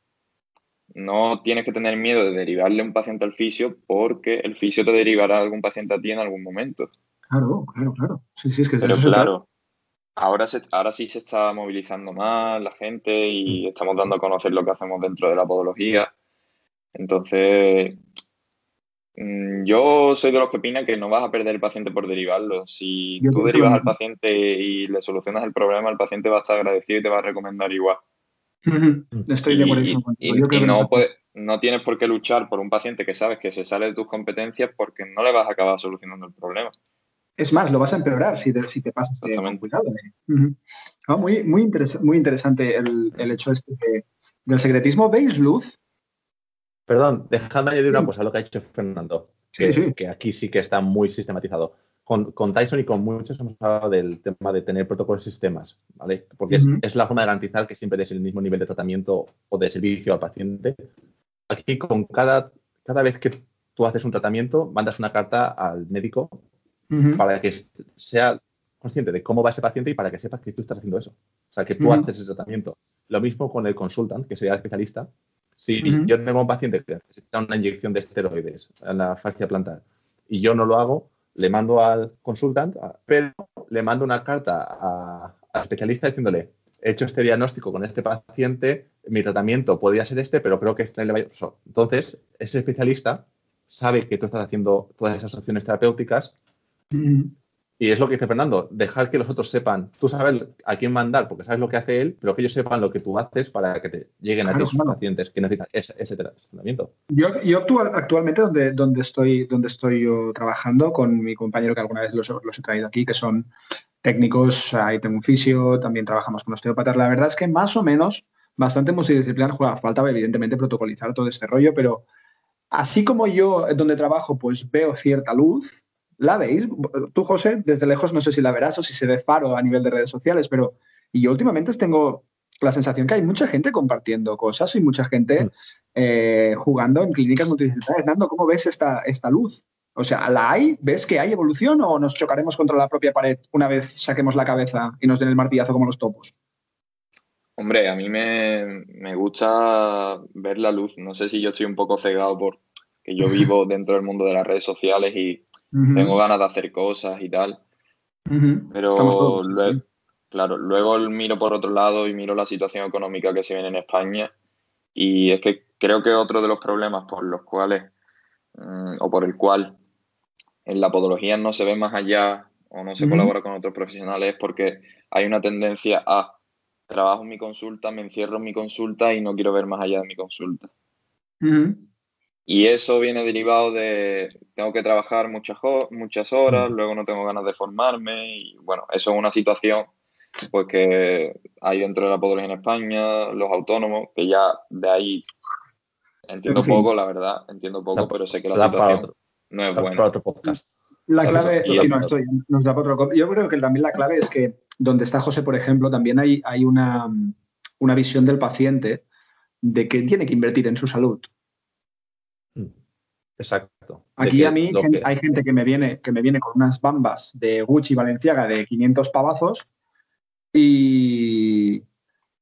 no tienes que tener miedo de derivarle un paciente al fisio porque el fisio te derivará a algún paciente a ti en algún momento. Claro, claro, claro. Sí, sí, es que Pero claro, ahora, se, ahora sí se está movilizando más la gente y estamos dando a conocer lo que hacemos dentro de la podología. Entonces, mm, yo soy de los que opinan que no vas a perder el paciente por derivarlo. Si tú derivas al paciente y le solucionas el problema, el paciente va a estar agradecido y te va a recomendar igual. Estoy de acuerdo. Y, no, no tienes por qué luchar por un paciente que sabes que se sale de tus competencias porque no le vas a acabar solucionando el problema. Es más, lo vas a empeorar si te, si te pasas de cuidado. Ah, muy, muy, muy interesante el, hecho este del secretismo. ¿Veis luz? Perdón, dejadme añadir una cosa a lo que ha dicho Fernando, que, aquí sí que está muy sistematizado. Con, Tyson y con muchos hemos hablado del tema de tener protocolos y sistemas, ¿vale? Porque es, la forma de garantizar que siempre des el mismo nivel de tratamiento o de servicio al paciente. Aquí, con cada, cada vez que tú haces un tratamiento, mandas una carta al médico para que sea consciente de cómo va ese paciente y para que sepas que tú estás haciendo eso. O sea, que tú haces ese tratamiento. Lo mismo con el consultant, que sería el especialista. Si yo tengo un paciente que necesita una inyección de esteroides en la fascia plantar y yo no lo hago, le mando al consultant, pero le mando una carta al especialista diciéndole, he hecho este diagnóstico con este paciente, mi tratamiento podría ser este, pero creo que este le va a... Entonces, ese especialista sabe que tú estás haciendo todas esas opciones terapéuticas y es lo que dice Fernando, dejar que los otros sepan, tú sabes a quién mandar porque sabes lo que hace él, pero que ellos sepan lo que tú haces para que te lleguen a ti sus pacientes que necesitan ese, tratamiento. Yo, yo actualmente donde, donde, estoy, donde estoy yo trabajando con mi compañero que alguna vez los, he traído aquí, que son técnicos, ahí tengo un fisio, también trabajamos con osteópatas. La verdad es que más o menos bastante multidisciplinar juega. Falta evidentemente protocolizar todo este rollo, pero así como yo donde trabajo pues veo cierta luz, ¿La veis? Tú, José, desde lejos no sé si la verás o si se ve faro a nivel de redes sociales, pero y yo últimamente tengo la sensación que hay mucha gente compartiendo cosas y mucha gente mm. eh, jugando en clínicas multidisciplinares. Nando, ¿cómo ves esta, esta luz? O sea, ¿la hay? ¿Ves que hay evolución o nos chocaremos contra la propia pared una vez saquemos la cabeza y nos den el martillazo como los topos? Hombre, a mí me, me gusta ver la luz. No sé si yo estoy un poco cegado por que yo vivo dentro del mundo de las redes sociales y tengo ganas de hacer cosas y tal. Pero luego, claro, luego miro por otro lado y miro la situación económica que se viene en España y es que creo que otro de los problemas por los cuales mm, o por el cual en la podología no se ve más allá o no se colabora con otros profesionales es porque hay una tendencia a trabajo en mi consulta, me encierro en mi consulta y no quiero ver más allá de mi consulta. Y eso viene derivado de, tengo que trabajar muchas, muchas horas, luego no tengo ganas de formarme y bueno, eso es una situación pues que hay dentro de la podología en España, los autónomos, que ya de ahí entiendo poco, la verdad, entiendo poco, pero sé que la situación no es bueno. Para otro podcast. La clave, sí, no, esto nos da para otro. Yo creo que también la clave es que donde está José, por ejemplo, también hay, hay una, una visión del paciente de que tiene que invertir en su salud. Exacto. Aquí a mí hay gente que me, viene, que me viene con unas bambas de Gucci Valenciaga de 500 pavazos y,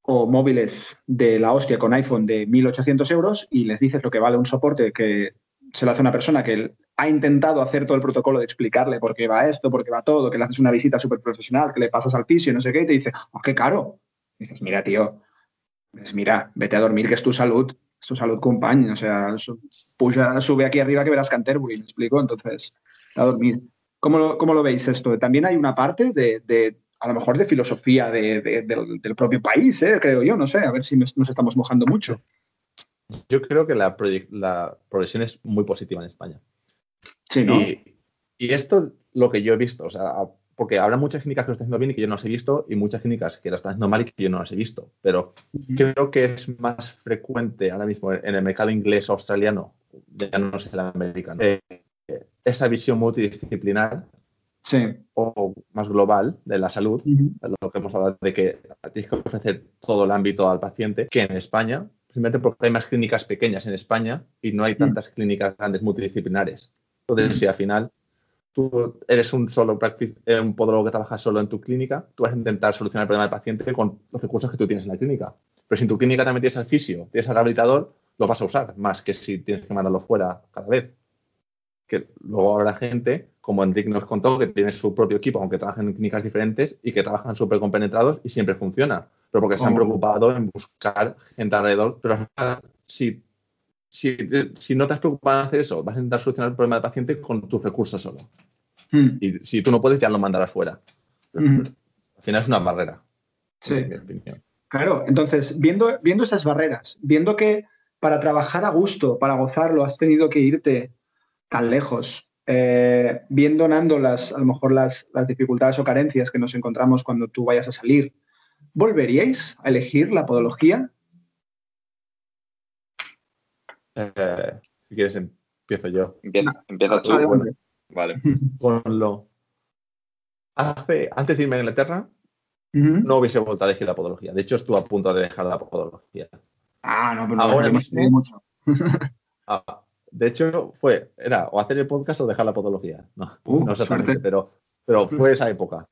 o móviles de la hostia con iPhone de 1.800 euros y les dices lo que vale un soporte que se lo hace una persona que ha intentado hacer todo el protocolo de explicarle por qué va esto, por qué va todo, que le haces una visita súper profesional, que le pasas al fisio, no sé qué, y te dice, oh, qué caro. dices, mira, tío, dices, mira, vete a dormir, que es tu salud, es tu salud, compañero. O sea, sube aquí arriba que verás Canterbury, ¿me explico? Entonces, a dormir. ¿Cómo lo, cómo lo veis esto? También hay una parte de, a lo mejor, de filosofía del, propio país, ¿eh? creo yo, no sé, a ver si nos estamos mojando mucho. Yo creo que la, la progresión es muy positiva en España. Sí, ¿no? Y, esto lo que yo he visto, o sea, porque habrá muchas clínicas que lo están haciendo bien y que yo no las he visto, y muchas clínicas que lo están haciendo mal y que yo no las he visto. Pero creo que es más frecuente ahora mismo en el mercado inglés o australiano, ya no sé el americano, eh, esa visión multidisciplinar o más global de la salud, lo que hemos hablado de que tienes que ofrecer todo el ámbito al paciente, que en España simplemente porque hay más clínicas pequeñas en España y no hay tantas clínicas grandes multidisciplinares. Entonces, si al final tú eres un solo eh, un podólogo que trabaja solo en tu clínica, tú vas a intentar solucionar el problema del paciente con los recursos que tú tienes en la clínica. Pero si en tu clínica también tienes al fisio, tienes al rehabilitador, lo vas a usar más que si tienes que mandarlo fuera cada vez. Que luego habrá gente, como Enrique nos contó, que tiene su propio equipo, aunque trabajen en clínicas diferentes y que trabajan súper compenetrados y siempre funciona pero porque se han preocupado en buscar gente alrededor. Pero si, si, si, no te has preocupado en hacer eso, vas a intentar solucionar el problema del paciente con tus recursos solo. Hmm. Y si tú no puedes, ya lo mandarás fuera. Hmm. Al final es una barrera. Sí. Claro, entonces, viendo, viendo esas barreras, viendo que para trabajar a gusto, para gozarlo, has tenido que irte tan lejos, eh, viendo, Nando, las, a lo mejor las, las, dificultades o carencias que nos encontramos cuando tú vayas a salir, ¿Volveríais a elegir la podología? Eh, si quieres, empiezo yo. Empieza, tú. Vale. Con Hace, antes de irme a Inglaterra, no hubiese vuelto a elegir la podología. De hecho, estuve a punto de dejar la podología. Ah, no, pero ahora mismo. Mucho. Ah, de hecho, fue, era o hacer el podcast o dejar la podología. No, uh, no exactamente, pero, pero fue esa época.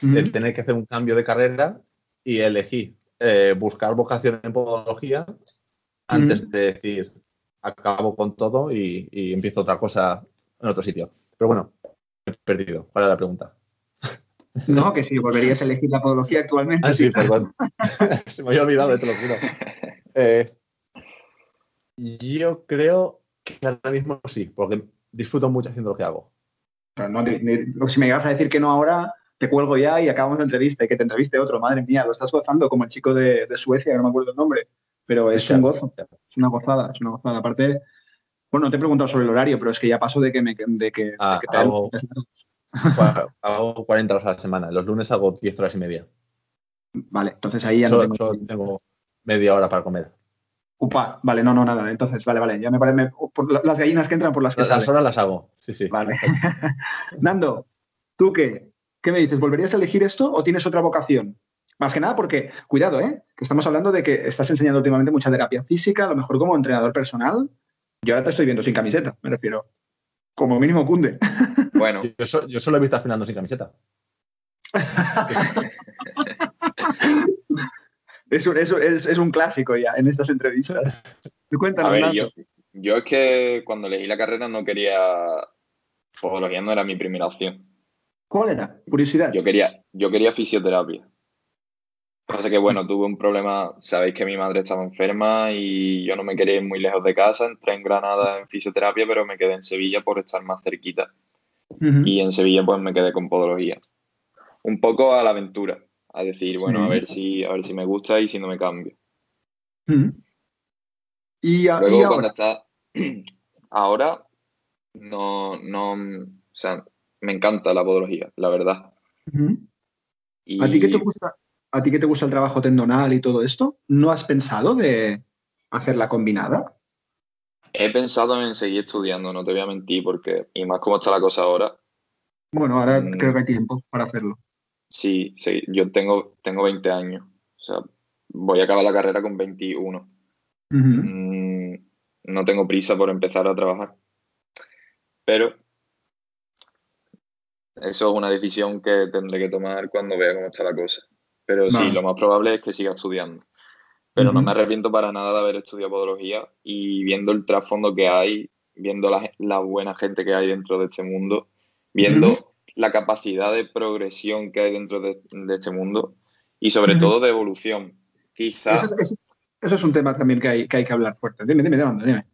El tener que hacer un cambio de carrera y elegí eh, buscar vocación en podología antes de decir acabo con todo y, empiezo otra cosa en otro sitio. Pero bueno, he perdido. ¿Cuál era la pregunta? No, que sí, volverías a elegir la podología actualmente. Ah, sí, perdón. Se me había olvidado, te lo juro. Eh, yo creo que ahora mismo sí, porque disfruto mucho haciendo lo que hago. si me ibas a decir que no ahora, te cuelgo ya y acabamos la entrevista y que te entreviste otro. Madre mía, lo estás gozando como el chico de, Suecia, no me acuerdo el nombre, pero es un gozo, es una gozada, es una gozada. Aparte, bueno, no te he preguntado sobre el horario, pero es que ya paso de que me de que, ah, te hago, hago 40 horas a la semana. Los lunes hago 10 horas y media. Vale, entonces ahí ya no tengo... media hora para comer. Upa, vale, no, no, nada. Entonces, vale, vale. Ya me parece. Por las gallinas que entran por las que Las horas las hago, sí, sí. Vale. Nando, ¿tú qué? ¿Qué me dices? ¿Volverías a elegir esto o tienes otra vocación? Más que nada porque, cuidado, ¿eh? que estamos hablando de que estás enseñando últimamente mucha terapia física, a lo mejor como entrenador personal. Yo ahora te estoy viendo sin camiseta, me refiero. Como mínimo cunde. Bueno. yo, solo he visto a Fernando sin camiseta. es, un, es, un clásico ya en estas entrevistas. Cuéntame, yo, yo es que cuando elegí la carrera no quería... Fotología no era mi primera opción. ¿Cuál era? Curiosidad. Yo quería, yo quería fisioterapia. Pasa que, bueno, tuve un problema, sabéis que mi madre estaba enferma y yo no me quería ir muy lejos de casa, entré en Granada en fisioterapia, pero me quedé en Sevilla por estar más cerquita. Y en Sevilla pues me quedé con podología. Un poco a la aventura, a decir, bueno, a ver si a ver si me gusta y si no me cambio. Y, Luego, cuando está ahora no no, o sea, me encanta la podología, la verdad. ¿A ti qué te gusta? ¿A ti qué te gusta el trabajo tendonal y todo esto? ¿No has pensado de hacer la combinada? He pensado en seguir estudiando, no te voy a mentir, porque, y más como está la cosa ahora. Bueno, ahora mm. creo que hay tiempo para hacerlo. Sí, sí, yo tengo, tengo 20 años, o sea, voy a acabar la carrera con 21. Mm, no tengo prisa por empezar a trabajar. Pero eso es una decisión que tendré que tomar cuando vea cómo está la cosa. Pero sí, lo más probable es que siga estudiando. Pero no me arrepiento para nada de haber estudiado podología y viendo el trasfondo que hay, viendo la, buena gente que hay dentro de este mundo, viendo la capacidad de progresión que hay dentro de, este mundo y sobre todo de evolución. Quizás... Eso, es, un tema también que hay, que hay que hablar fuerte. Dime, dime, dime. dime.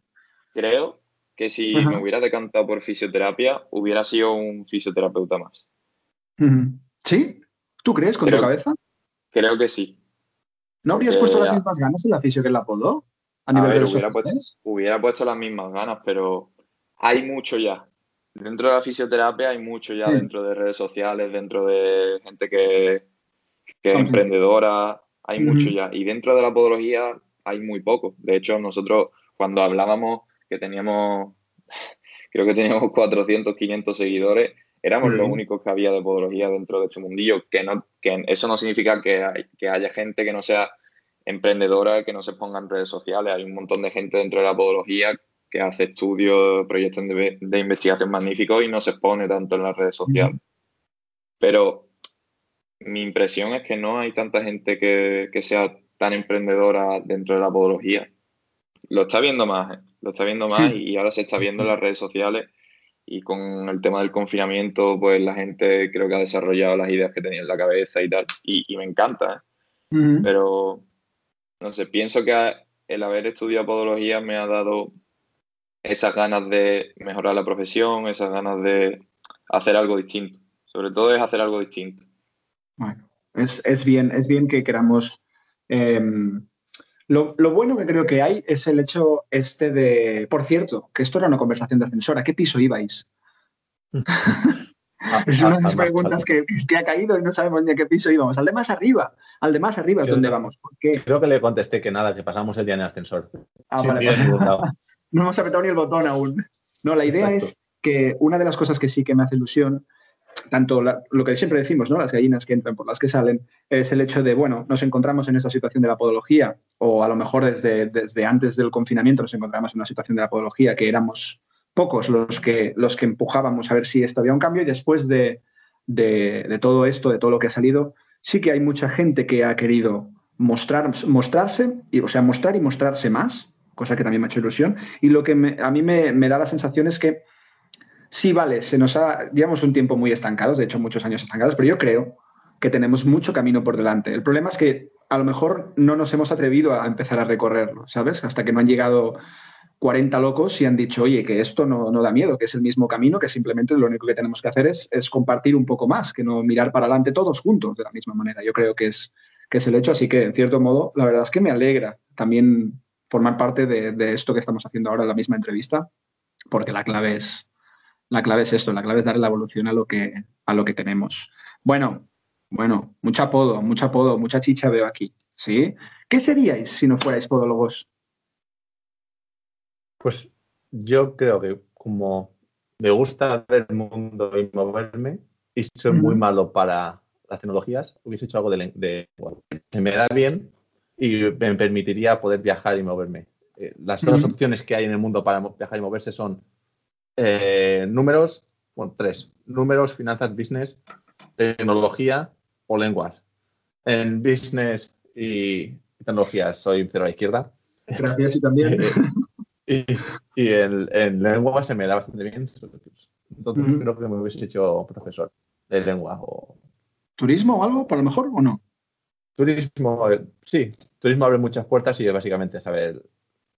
Creo que si me hubiera decantado por fisioterapia, hubiera sido un fisioterapeuta más. ¿Sí? ¿Tú crees con tu cabeza? Creo que sí. ¿No habrías puesto las mismas ganas en la fisio que la podo? A, nivel hubiera, puesto, hubiera puesto las mismas ganas, pero hay mucho ya. Dentro de la fisioterapia hay mucho ya dentro de redes sociales, dentro de gente que, es emprendedora, hay mucho ya. Y dentro de la podología hay muy poco. De hecho, nosotros cuando hablábamos que teníamos, creo que teníamos 400, 500 seguidores, éramos los únicos que había de podología dentro de este mundillo, que, no, que eso no significa que, que haya gente que no sea emprendedora, que no se ponga en redes sociales, hay un montón de gente dentro de la podología que hace estudios, proyectos de, de investigación magníficos y no se expone tanto en las redes sociales. Pero mi impresión es que no hay tanta gente que, que sea tan emprendedora dentro de la podología. Lo está viendo más, ¿eh? lo está viendo más y ahora se está viendo en las redes sociales y con el tema del confinamiento, pues la gente creo que ha desarrollado las ideas que tenía en la cabeza y tal, y, me encanta, ¿eh? pero no sé, pienso que el haber estudiado podología me ha dado esas ganas de mejorar la profesión, esas ganas de hacer algo distinto, sobre todo es hacer algo distinto. Bueno, es, bien, es bien que queramos... Em, lo, bueno que creo que hay es el hecho este de, por cierto, que esto era una conversación de ascensor, ¿a qué piso ibais? es una de las preguntas que, ha caído y no sabemos ni a qué piso íbamos. Al de más arriba, al de más arriba es donde vamos. Creo que le contesté que nada, que pasamos el día en el ascensor. Ah, no hemos apretado ni el botón aún. No, la idea es que una de las cosas que sí que me hace ilusión tanto lo que siempre decimos, ¿no? Las gallinas que entran por las que salen, es el hecho de, bueno, nos encontramos en esta situación de la podología, o a lo mejor desde, desde antes del confinamiento nos encontramos en una situación de la podología que éramos pocos los que, los que empujábamos a ver si esto había un cambio, y después de, de, todo esto, de todo lo que ha salido, sí que hay mucha gente que ha querido mostrar, mostrarse, y, o sea, mostrar y mostrarse más, cosa que también me ha hecho ilusión, y lo que a mí me, me da la sensación es que Sí, vale, se nos ha, digamos, un tiempo muy estancados, de hecho muchos años estancados, pero yo creo que tenemos mucho camino por delante. El problema es que a lo mejor no nos hemos atrevido a empezar a recorrerlo, ¿sabes? Hasta que no han llegado 40 locos y han dicho, oye, que esto no, da miedo, que es el mismo camino, que simplemente lo único que tenemos que hacer es, es, compartir un poco más, que no mirar para adelante todos juntos de la misma manera. Yo creo que es, que es el hecho, así que en cierto modo, la verdad es que me alegra también formar parte de, de esto que estamos haciendo ahora en la misma entrevista, porque la clave es, la clave es esto, la clave es darle la evolución a lo que, a lo que tenemos. Bueno, bueno, mucho apodo, mucho apodo, mucha chicha veo aquí, ¿sí? ¿Qué seríais si no fuerais podólogos? Pues yo creo que como me gusta ver el mundo y moverme y soy muy malo para las tecnologías, hubiese hecho algo de, de se me da bien y me permitiría poder viajar y moverme. Eh, las dos opciones que hay en el mundo para viajar y moverse son eh, números, bueno, tres. Números, finanzas, business, tecnología o lenguas. En business y tecnología soy cero a la izquierda. Gracias, y también. y, en, lenguas se me da bastante bien. Entonces creo que me hubiese hecho profesor de lengua. O... ¿Turismo o algo, por lo mejor, o no? Turismo, sí. Turismo abre muchas puertas y es básicamente saber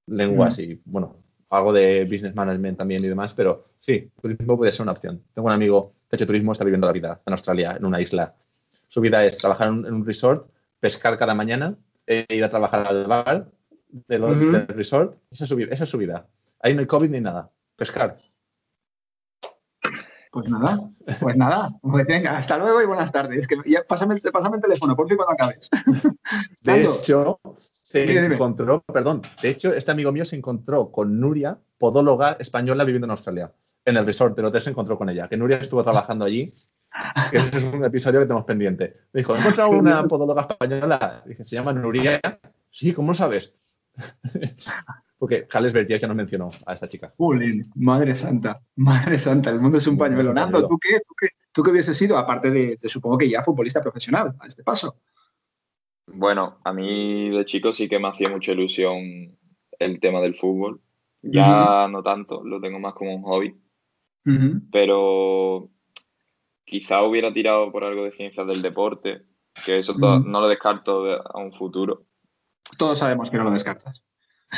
lenguas y, bueno, algo de business management también y demás, pero sí, turismo puede ser una opción. Tengo un amigo que ha hecho turismo, está viviendo la vida en Australia, en una isla. Su vida es trabajar en un resort, pescar cada mañana, e ir a trabajar al bar del, resort. Esa es, su, esa es su vida. Ahí no hay COVID ni nada. Pescar. Pues nada, pues nada, pues venga, hasta luego y buenas tardes. Que ya, pásame, pásame el teléfono, por fin cuando acabes. De hecho, se encontró, perdón, de hecho, este amigo mío se encontró con Nuria, podóloga española viviendo en Australia. En el resort del hotel se encontró con ella, que Nuria estuvo trabajando allí. Ese es un episodio que tenemos pendiente. Me dijo, he encontrado una podóloga española. Dije, ¿se llama Nuria? Sí, ¿cómo lo sabes? Porque Carles Berger ya nos mencionó a esta chica. madre santa, madre santa, el mundo es un pañuelo. Nando, ¿tú qué, tú qué, tú qué hubieses sido? Aparte de, supongo que ya futbolista profesional, a este paso. Bueno, a mí de chico sí que me hacía mucha ilusión el tema del fútbol. Ya no tanto, lo tengo más como un hobby. Pero quizá hubiera tirado por algo de ciencias del deporte, que eso no lo descarto a un futuro. Todos sabemos que no lo descartas.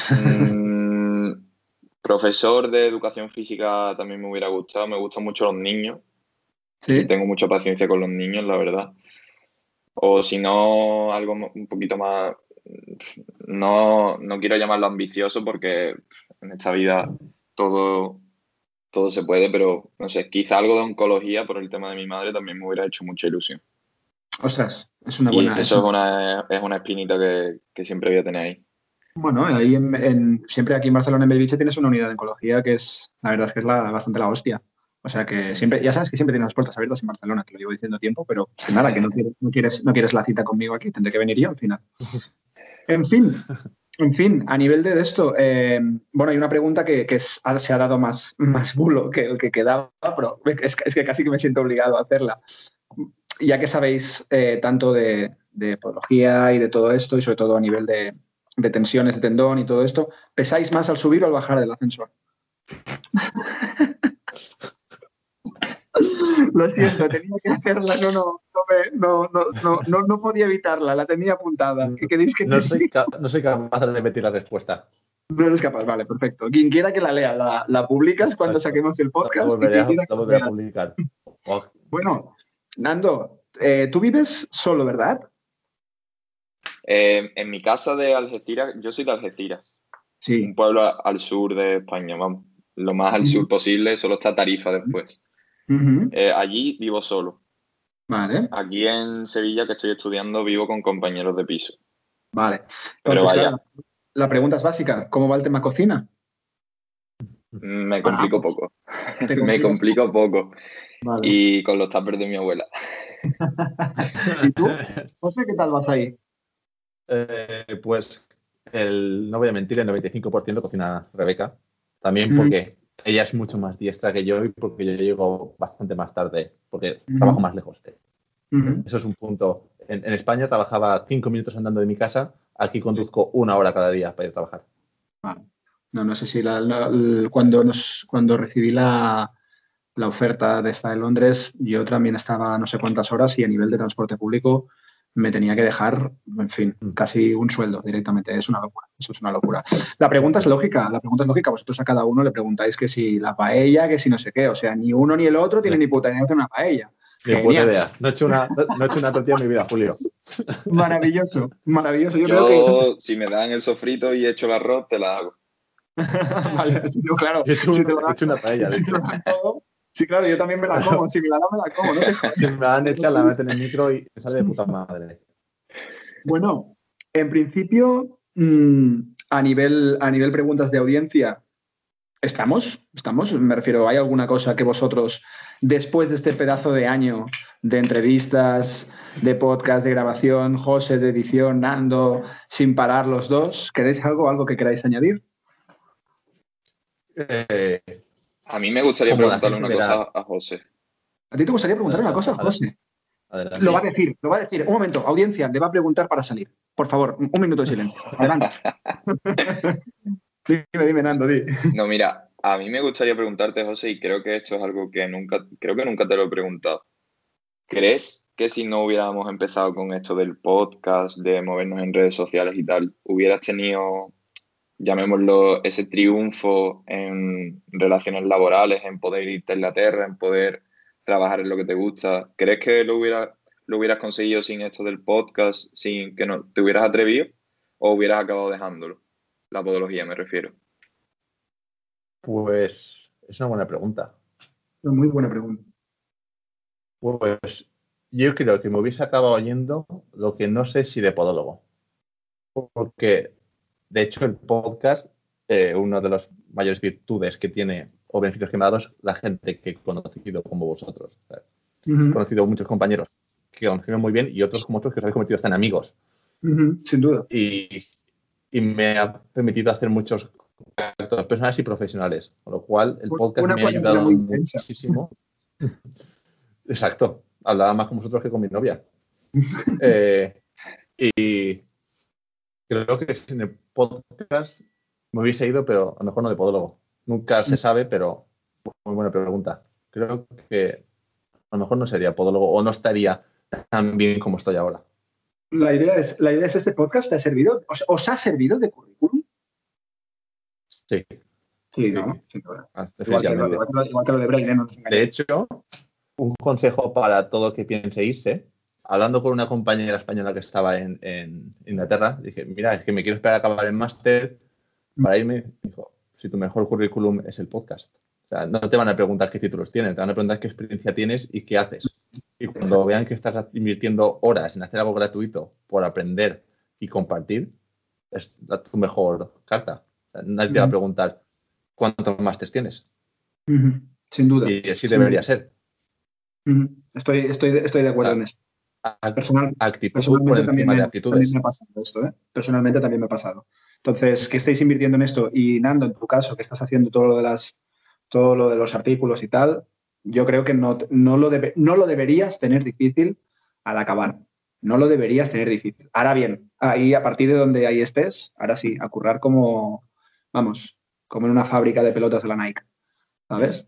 Mm, profesor de educación física también me hubiera gustado. Me gustan mucho los niños. Sí. Tengo mucha paciencia con los niños, la verdad. O si no, algo un poquito más. No, no quiero llamarlo ambicioso porque en esta vida todo, todo se puede, pero no sé, quizá algo de oncología por el tema de mi madre también me hubiera hecho mucha ilusión. Ostras, es una buena. eso es una, es una espinita que, que siempre voy a tener ahí. Bueno, ahí en, siempre aquí en Barcelona, en Belviche, tienes una unidad de oncología que es, la verdad es que es la, bastante la hostia. O sea que siempre, ya sabes que siempre tienes las puertas abiertas en Barcelona, te lo llevo diciendo tiempo, pero que nada, que no quieres, no quieres, la cita conmigo aquí, tendré que venir yo al final. En fin, en fin, a nivel de esto, eh, bueno, hay una pregunta que, se ha dado más, más bulo que el que quedaba, pero es, que casi que me siento obligado a hacerla. Ya que sabéis eh, tanto de, de podología y de todo esto, y sobre todo a nivel de, de tensiones de tendón y todo esto, ¿pesáis más al subir o al bajar del ascensor? Lo siento, tenía que hacerla, no, no, no, no, no, no, podía evitarla, la tenía apuntada. no, soy capaz de repetir la respuesta. No eres capaz, vale, perfecto. Quien quiera que la lea, la, publicas cuando saquemos el podcast. a publicar. Bueno, Nando, eh, tú vives solo, ¿verdad? Eh, en mi casa de Algeciras, yo soy de Algeciras. Sí. Un pueblo al sur de España, vamos. Lo más al sur posible, solo está Tarifa después. Eh, allí vivo solo. Vale. Aquí en Sevilla, que estoy estudiando, vivo con compañeros de piso. Vale. Pero vaya. la pregunta es básica: ¿cómo va el tema cocina? Me complico poco. Me complico poco. Y con los tuppers de mi abuela. ¿Y tú? José, ¿qué tal vas ahí? Eh, pues el, no voy a mentir, el 95% cocina Rebeca. También porque ella es mucho más diestra que yo porque yo llego bastante más tarde, porque trabajo más lejos. Eso es un punto. En, España trabajaba cinco minutos andando de mi casa, aquí conduzco una hora cada día para ir a trabajar. No, no sé si cuando, nos, cuando recibí la, la oferta de esta de Londres, yo también estaba no sé cuántas horas y a nivel de transporte público me tenía que dejar, en fin, mm. casi un sueldo directamente. Es una locura, eso es una locura. La pregunta es lógica, la pregunta es lógica. Vosotros a cada uno le preguntáis que si la paella, que si no sé qué. O sea, ni uno ni el otro tiene ni puta idea de hacer una paella. Ni puta idea. No he hecho una, no he hecho una tortilla en mi vida, Julio. Maravilloso, maravilloso. Yo, creo que... si me dan el sofrito y he hecho el arroz, te la hago. vale, yo, claro. He hecho, he hecho una paella. Sí, claro, yo también me la como. Si me la dan, me la como. No si me la dan hecha, la meten en el micro y me sale de puta madre. Bueno, en principio, mm, a, nivel, a nivel preguntas de audiencia, ¿estamos? ¿Estamos? Me refiero, ¿hay alguna cosa que vosotros, después de este pedazo de año de entrevistas, de podcast, de grabación, José de edición, Nando, sin parar los dos, ¿queréis algo, algo que queráis añadir? Eh, a mí me gustaría preguntarle una cosa a José. ¿A ti te gustaría preguntarle una cosa a José? Lo va a decir, lo va a decir. Un momento, audiencia, le va a preguntar para salir. Por favor, un minuto de silencio. Adelante. dime, dime, Nando, di. No, mira, a mí me gustaría preguntarte, José, y creo que esto es algo que nunca, creo que nunca te lo he preguntado. ¿Crees que si no hubiéramos empezado con esto del podcast, de movernos en redes sociales y tal, hubieras tenido llamémoslo, ese triunfo en relaciones laborales, en poder irte a Inglaterra, en poder trabajar en lo que te gusta. ¿Crees que lo, hubiera, lo hubieras conseguido sin esto del podcast, sin que no te hubieras atrevido o hubieras acabado dejándolo? La podología me refiero. Pues es una buena pregunta. Muy buena pregunta. Pues yo creo que me hubiese acabado oyendo lo que no sé si de podólogo. Porque, de hecho, el podcast, eh, una de las mayores virtudes que tiene o beneficios que me ha dado es la gente que he conocido como vosotros. He conocido muchos compañeros que conocen muy bien y otros como otros que os habéis convertido hasta en amigos. Sin duda. Y, y, me ha permitido hacer muchos contactos personales y profesionales, con lo cual el podcast me ha ayudado muchísimo. Exacto, hablaba más con vosotros que con mi novia. Eh, y creo que podcast me hubiese ido, pero a lo mejor no de podólogo. Nunca se sabe, pero muy buena pregunta. Creo que a lo mejor no sería podólogo o no estaría tan bien como estoy ahora. La idea es, la idea es este podcast te ha servido, os, ha servido de currículum. Sí. Sí, ¿no? Ah, igual, que, lo de Braille, ¿eh? De hecho, un consejo para todo que piense irse. Hablando con una compañera española que estaba en, Inglaterra, dije, mira, es que me quiero esperar a acabar el máster para irme. Dijo, si tu mejor currículum es el podcast. O sea, no te van a preguntar qué títulos tienes, te van a preguntar qué experiencia tienes y qué haces. Y cuando vean que estás invirtiendo horas en hacer algo gratuito por aprender y compartir, es tu mejor carta. nadie te va a preguntar cuántos másteres tienes. Sin duda. Y así debería ser. Estoy, estoy, estoy de acuerdo en eso. Personal, actitud por encima de actitudes. me ha pasado esto, ¿eh? Personalmente también me ha pasado. Entonces, que estéis invirtiendo en esto y Nando, en tu caso, que estás haciendo todo lo de las todo lo de los artículos y tal, yo creo que no, no, lo, no lo deberías tener difícil al acabar. No lo deberías tener difícil. Ahora bien, ahí a partir de donde ahí estés, ahora sí, a currar como, vamos, como en una fábrica de pelotas de la Nike. ¿Sabes?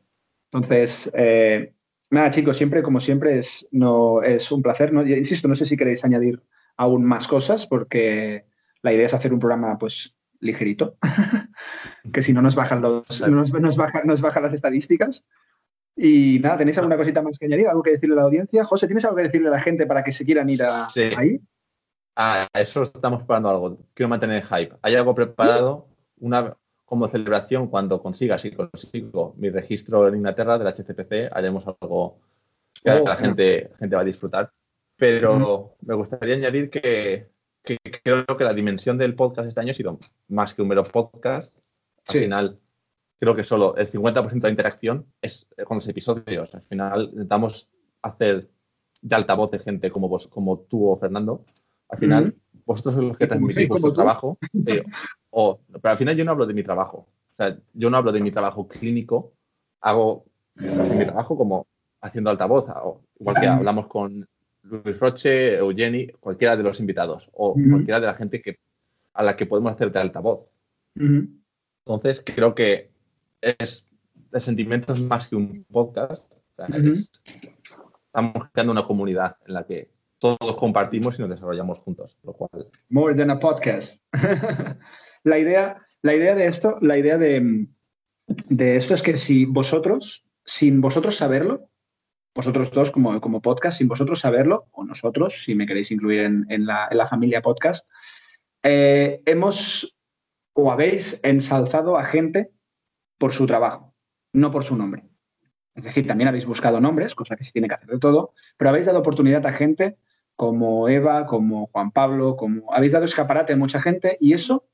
Entonces, eh, nada, chicos, siempre, como siempre, es, no, es un placer. ¿no? Insisto, no sé si queréis añadir aún más cosas, porque la idea es hacer un programa, pues, ligerito, que si no nos bajan los, nos, nos, nos bajan las estadísticas. Y nada, ¿tenéis alguna cosita más que añadir? ¿Algo que decirle a la audiencia? José, ¿tienes algo que decirle a la gente para que se quieran ir a, ahí? Ah, eso estamos preparando algo. Quiero mantener el hype. ¿Hay algo preparado? Una como celebración cuando consiga, si consigo mi registro en Inglaterra del HCPC, haremos algo que la oh, gente, gente va a disfrutar. Pero me gustaría añadir que, creo que la dimensión del podcast este año ha sido más que un mero podcast. Al final, creo que solo el 50% de interacción es con los episodios. Al final intentamos hacer de altavoz de gente como vos, como tú o Fernando. Al final, vosotros sois los que transmitís vuestro trabajo. o, pero al final yo no hablo de mi trabajo. O sea, yo no hablo de mi trabajo clínico. Hago mi trabajo como haciendo altavoz. igual que hablamos con Luis Roche, Eugeni, cualquiera de los invitados. O cualquiera de la gente que, a la que podemos hacer de altavoz. Entonces, creo que es de sentimientos más que un podcast. estamos creando una comunidad en la que todos compartimos y nos desarrollamos juntos, lo cual... More than a podcast. la, idea, la idea de esto, la idea de, esto es que si vosotros, sin vosotros saberlo, vosotros dos como, como podcast, sin vosotros saberlo, o nosotros, si me queréis incluir en, la, familia podcast, eh, hemos o habéis ensalzado a gente por su trabajo, no por su nombre. Es decir, también habéis buscado nombres, cosa que se tiene que hacer de todo, pero habéis dado oportunidad a gente como Eva, como Juan Pablo, como habéis dado escaparate a mucha gente y eso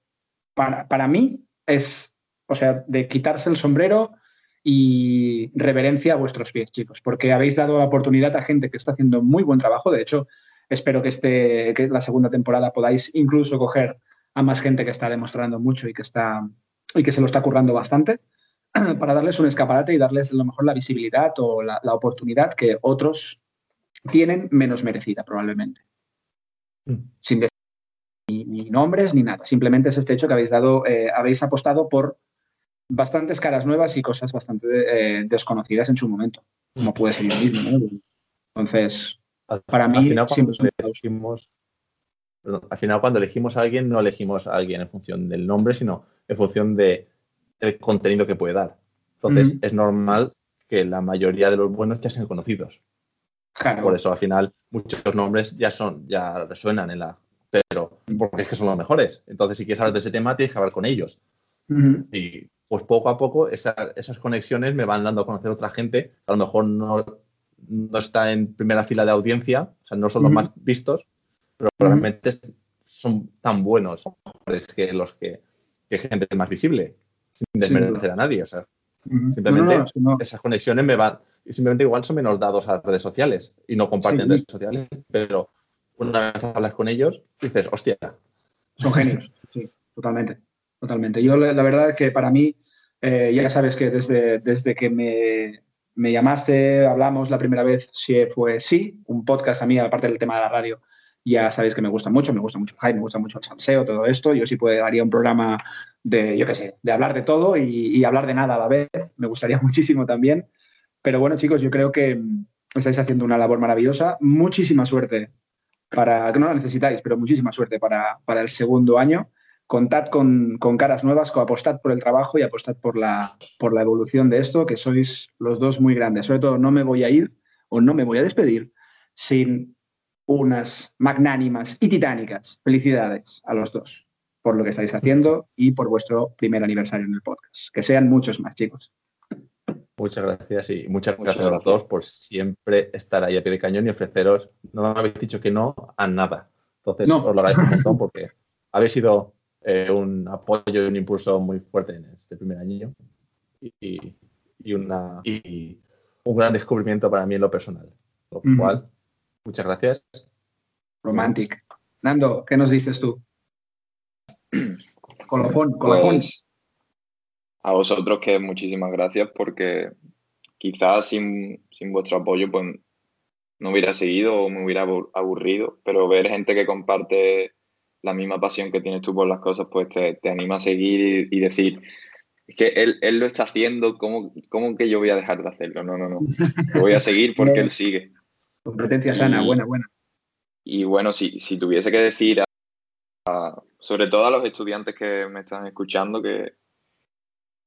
para, para mí es, o sea, de quitarse el sombrero y reverencia a vuestros pies, chicos, porque habéis dado la oportunidad a gente que está haciendo muy buen trabajo. De hecho, espero que, este, que la segunda temporada podáis incluso coger a más gente que está demostrando mucho y que, está, y que se lo está currando bastante para darles un escaparate y darles a lo mejor la visibilidad o la, oportunidad que otros tienen menos merecida probablemente. Mm. Sin decir ni, nombres ni nada. Simplemente es este hecho que habéis dado, eh, habéis apostado por bastantes caras nuevas y cosas bastante eh, desconocidas en su momento, como mm. puede ser yo mismo. Entonces, para mí, al final, elegimos, al final, cuando elegimos a alguien, no elegimos a alguien en función del nombre, sino en función de el contenido que puede dar. Entonces, es normal que la mayoría de los buenos ya sean conocidos. Por eso, al final, muchos nombres ya son, ya resuenan en la. Pero porque es que son los mejores. Entonces, si quieres hablar de ese tema, tienes que hablar con ellos. Y pues poco a poco esas conexiones me van dando a conocer a otra gente, a lo mejor no, no está en primera fila de audiencia, o sea, no son los más vistos, pero realmente son tan buenos que los que, que gente más visible, sin desmerecer a nadie. O sea, simplemente esas conexiones me van, simplemente igual son menos dados a las redes sociales y no comparten redes sociales, pero una vez hablas con ellos, dices, hostia. Son genios, sí, totalmente, totalmente. Yo la, verdad es que para mí, eh, ya sabes que desde, desde que me, me llamaste, hablamos la primera vez, si fue sí, un podcast a mí, aparte del tema de la radio, ya sabéis que me gusta mucho, me gusta mucho el hype, me gusta mucho el salseo, todo esto. Yo sí puede, haría un programa de, yo qué sé, de hablar de todo y, hablar de nada a la vez. Me gustaría muchísimo también. Pero bueno, chicos, yo creo que mm, estáis haciendo una labor maravillosa. Muchísima suerte para, que no la necesitáis, pero muchísima suerte para, para el segundo año. Contad con, con, caras nuevas, apostad por el trabajo y apostad por la, por la evolución de esto, que sois los dos muy grandes. Sobre todo, no me voy a ir o no me voy a despedir sin unas magnánimas y titánicas felicidades a los dos por lo que estáis haciendo y por vuestro primer aniversario en el podcast. Que sean muchos más, chicos. Muchas gracias y muchas, gracias, a los dos por siempre estar ahí a pie de cañón y ofreceros, no me habéis dicho que no a nada. Entonces, os lo agradezco un montón porque habéis sido eh, un apoyo y un impulso muy fuerte en este primer año y, una, y un gran descubrimiento para mí en lo personal. Lo cual, Muchas gracias. Romantic. Nando, ¿qué nos dices tú? colofón, colofón. Pues, a vosotros que muchísimas gracias porque quizás sin, vuestro apoyo pues no hubiera seguido o me hubiera aburrido, pero ver gente que comparte la misma pasión que tienes tú por las cosas, pues te, anima a seguir y, decir, es que él, lo está haciendo, ¿cómo, ¿cómo, que yo voy a dejar de hacerlo? No, no, no. Lo voy a seguir porque él sigue. Competencia sana, buena, buena. Y bueno, si, si tuviese que decir, sobre todo a los estudiantes que me están escuchando, que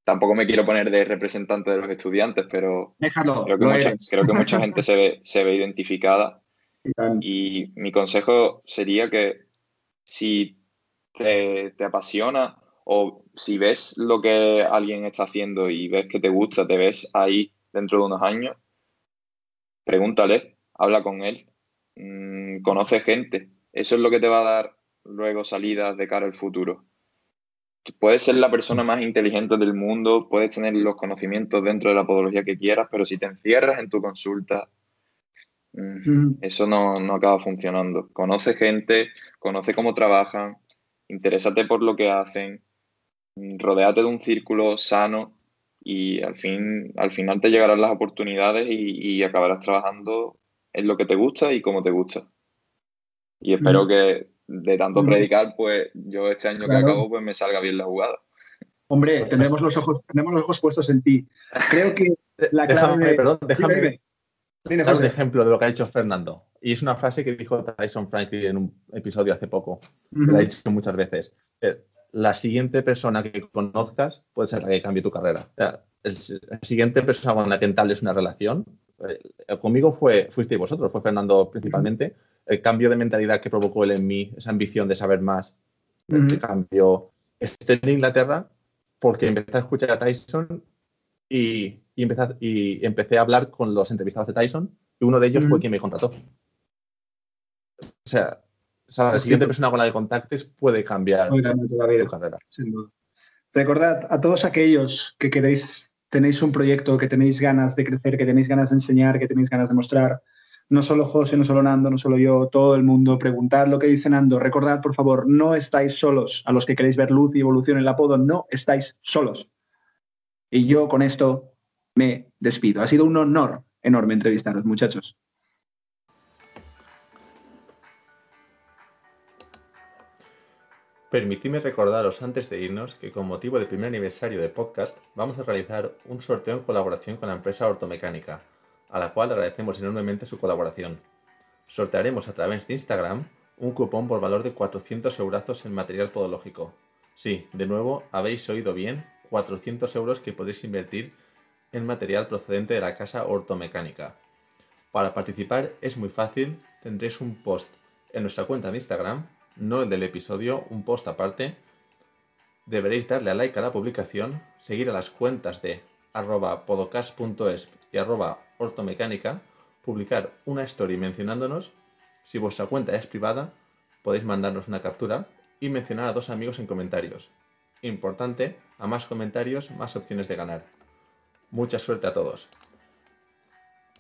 tampoco me quiero poner de representante de los estudiantes, pero creo, que mucha, creo, que mucha, gente se ve, se ve identificada. Y mi consejo sería que si te, te, apasiona o si ves lo que alguien está haciendo y ves que te gusta, te ves ahí dentro de unos años, pregúntale habla con él, mm, conoce gente. Eso es lo que te va a dar luego salidas de cara al futuro. Puedes ser la persona más inteligente del mundo, puedes tener los conocimientos dentro de la podología que quieras, pero si te encierras en tu consulta, mm, eso no, no acaba funcionando. Conoce gente, conoce cómo trabajan, interésate por lo que hacen, mm, rodéate de un círculo sano y al, fin, al final te llegarán las oportunidades y acabarás trabajando es lo que te gusta y cómo te gusta. Y espero que de tanto predicar, pues yo este año que acabo, pues me salga bien la jugada. Hombre, tenemos los ojos, tenemos los ojos puestos en ti. Creo que la clave. Déjame, perdón, déjame dar un ejemplo de lo que ha dicho Fernando. Y es una frase que dijo Tyson Franklin en un episodio hace poco. que la ha dicho muchas veces. Eh, la siguiente persona que conozcas puede ser la que cambie tu carrera. la siguiente persona con la que entables una relación eh, conmigo fue, fuisteis vosotros, fue Fernando principalmente, el cambio de mentalidad que provocó él en mí, esa ambición de saber más, el cambio. Estoy en Inglaterra porque empecé a escuchar a Tyson y, y, empecé, y empecé a hablar con los entrevistados de Tyson y uno de ellos fue quien me contrató. O sea, la siguiente persona con la que contactes puede cambiar tu carrera. Recordad a todos aquellos que queréis tenéis un proyecto, que tenéis ganas de crecer, que tenéis ganas de enseñar, que tenéis ganas de mostrar, no solo José, no solo Nando, no solo yo, todo el mundo, preguntad lo que dice Nando, recordad por favor, no estáis solos, a los que queréis ver luz y evolución en el apodo, no estáis solos. Y yo con esto me despido. Ha sido un honor enorme entrevistaros, muchachos. Permitidme recordaros antes de irnos que con motivo del primer aniversario de podcast vamos a realizar un sorteo en colaboración con la empresa Ortomecánica, a la cual agradecemos enormemente su colaboración. Sortearemos a través de Instagram un cupón por valor de 400 euros en material podológico. Sí, de nuevo, habéis oído bien, 400 euros que podéis invertir en material procedente de la casa ortomecánica. Para participar es muy fácil, tendréis un post en nuestra cuenta de Instagram no el del episodio, un post aparte, deberéis darle a like a la publicación, seguir a las cuentas de arroba arroba ortomecánica, publicar una story mencionándonos. Si vuestra cuenta es privada, podéis mandarnos una captura y mencionar a dos amigos en comentarios. Importante, a más comentarios, más opciones de ganar. Mucha suerte a todos.